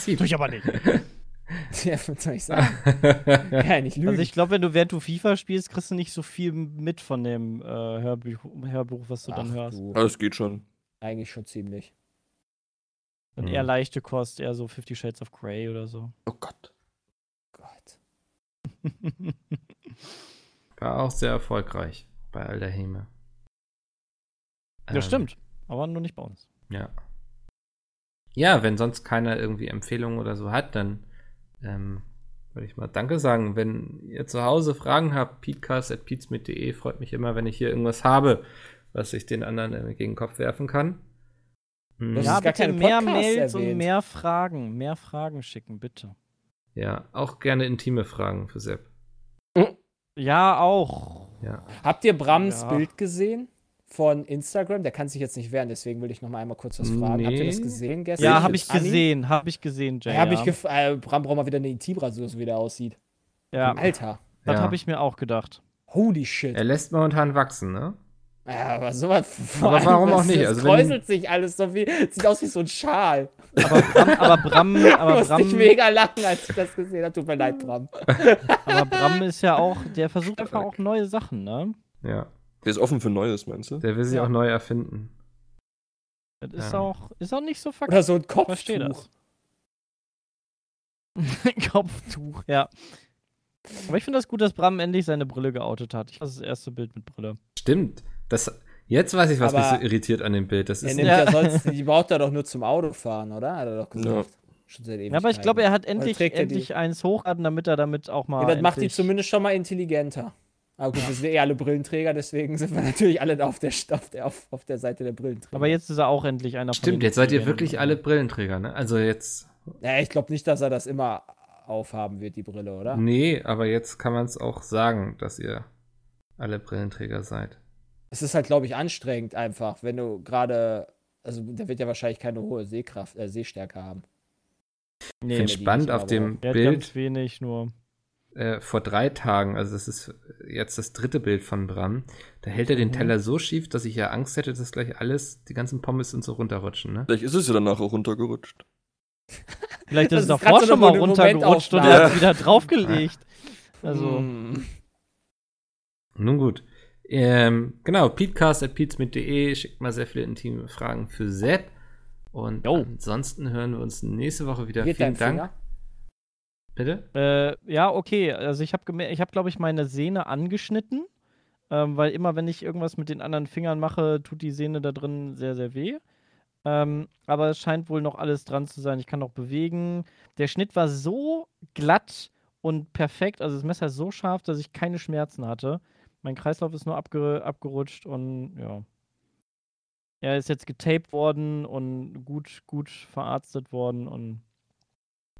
Tue ich aber nicht. ja, was soll ich sagen? Ja nicht lügen. Also ich glaube, wenn du während du FIFA spielst, kriegst du nicht so viel mit von dem äh, Hörbuch, Hörbuch, was du dann Ach, hörst. du, das geht schon. eigentlich schon ziemlich. Dann Mhm. eher leichte Kost, eher so Fifty Shades of Grey oder so. Oh Gott. Gott. War auch sehr erfolgreich bei all der Häme. Ja, Ähm, stimmt. Aber nur nicht bei uns. Ja. Ja, wenn sonst keiner irgendwie Empfehlungen oder so hat, dann ähm, würde ich mal Danke sagen. Wenn ihr zu Hause Fragen habt, peatcast.peatsmit.de freut mich immer, wenn ich hier irgendwas habe, was ich den anderen irgendwie gegen den Kopf werfen kann. Hm, Das ja, bitte mehr Mails und mehr Fragen. Mehr Fragen schicken, bitte. ja, auch gerne intime Fragen für Sepp. Ja, auch. Ja. Habt ihr Brams Ja. Bild gesehen von Instagram? Der kann sich jetzt nicht wehren, deswegen will ich noch mal einmal kurz was fragen. Habt ihr das Nee. gesehen gestern? Ja, habe ich Anni? gesehen. Habe ich gesehen, Jay. Ja, hab ich gef äh, Bram braucht mal wieder eine Intimrasur, so wie der aussieht. ja, Alter. das Ja. habe ich mir auch gedacht. Holy shit. Er lässt momentan wachsen, ne? Ja, aber sowas. vor Aber warum auch nicht? Das Also wenn- kräuselt sich alles so wie. Sieht aus wie so ein Schal. Aber Bram, aber Bram, aber musste ich Bram, mega lachen, als ich das gesehen habe. Tut mir leid, Bram. aber Bram ist ja auch, der versucht einfach auch neue Sachen, ne? Ja. Der ist offen für Neues, meinst du? Der will sich Ja. auch neu erfinden. Das ist Ja. auch, ist auch nicht so verkehrt. Oder so ein Ich verstehe Kopftuch. das. Kopftuch, ja. Aber ich finde das gut, dass Bram endlich seine Brille geoutet hat. Ich das, das erste Bild mit Brille. Stimmt. Das, jetzt weiß ich, was Aber mich so irritiert an dem Bild. Das Er ist nimmt Ja. ja. sonst, die braucht er doch nur zum Autofahren, oder? Hat er doch gesagt. Schon seit Ja, aber ich glaube, er hat endlich, er die? endlich eins hochgeladen, damit er damit auch mal. Ja, das macht die endlich- zumindest schon mal intelligenter. Aber gut, wir sind eh alle Brillenträger, deswegen sind wir natürlich alle auf der, auf der, auf, auf der Seite der Brillenträger. Aber jetzt ist er auch endlich einer von Stimmt, jetzt seid ihr wirklich alle Brillenträger, ne? Also jetzt. ja, ich glaube nicht, dass er das immer aufhaben wird, die Brille, oder? Nee, aber jetzt kann man es auch sagen, dass ihr alle Brillenträger seid. Es ist halt, glaube ich, anstrengend einfach, wenn du gerade. Also, der wird ja wahrscheinlich keine hohe Sehkraft, äh, Sehstärke haben. Ich Nee, spannend auf dem Bild ganz wenig nur. Äh, vor drei Tagen, also das ist jetzt das dritte Bild von Bram, da hält er den Mhm. Teller so schief, dass ich ja Angst hätte, dass gleich alles, die ganzen Pommes und so runterrutschen, ne? Vielleicht ist es ja danach auch runtergerutscht. Vielleicht Das ist es davor so schon mal runtergerutscht und er hat es wieder draufgelegt. Also, Mm. Nun gut. Ähm, genau, peatcast.peatsmit.de schickt mal sehr viele intime Fragen für Sepp. Und Jo. ansonsten hören wir uns nächste Woche wieder. Geht Vielen Dank. Finger? Bitte? Äh, ja, okay. Also ich habe, ich hab, glaube ich, meine Sehne angeschnitten, ähm, weil immer, wenn ich irgendwas mit den anderen Fingern mache, tut die Sehne da drin sehr, sehr weh. Ähm, aber es scheint wohl noch alles dran zu sein. Ich kann noch bewegen. Der Schnitt war so glatt und perfekt, also das Messer ist so scharf, dass ich keine Schmerzen hatte. Mein Kreislauf ist nur abge abgerutscht und ja. Er ist jetzt getaped worden und gut, gut verarztet worden und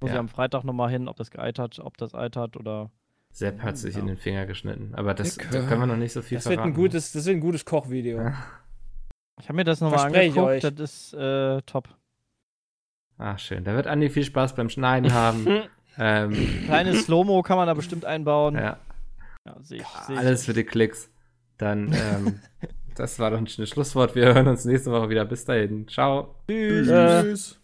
muss Ja. ich am Freitag nochmal hin, ob das geeitert, ob das eitert oder. Sepp hat sich Ja. in den Finger geschnitten. Aber das Lecker. da können wir noch nicht so viel Das wird, ein verraten. gutes, das wird ein gutes Kochvideo. Ja. Ich habe mir das nochmal ich angeguckt, euch. das ist äh, top. Ach, schön. Da wird Andi viel Spaß beim Schneiden haben. ähm, Kleines Slow-Mo kann man da bestimmt einbauen. ja, Ja, sehe ich. Seh ich. alles für die Klicks. Dann, ähm, das war doch ein schönes Schlusswort. Wir hören uns nächste Woche wieder. Bis dahin. Ciao. Tschüss. Äh, Tschüss.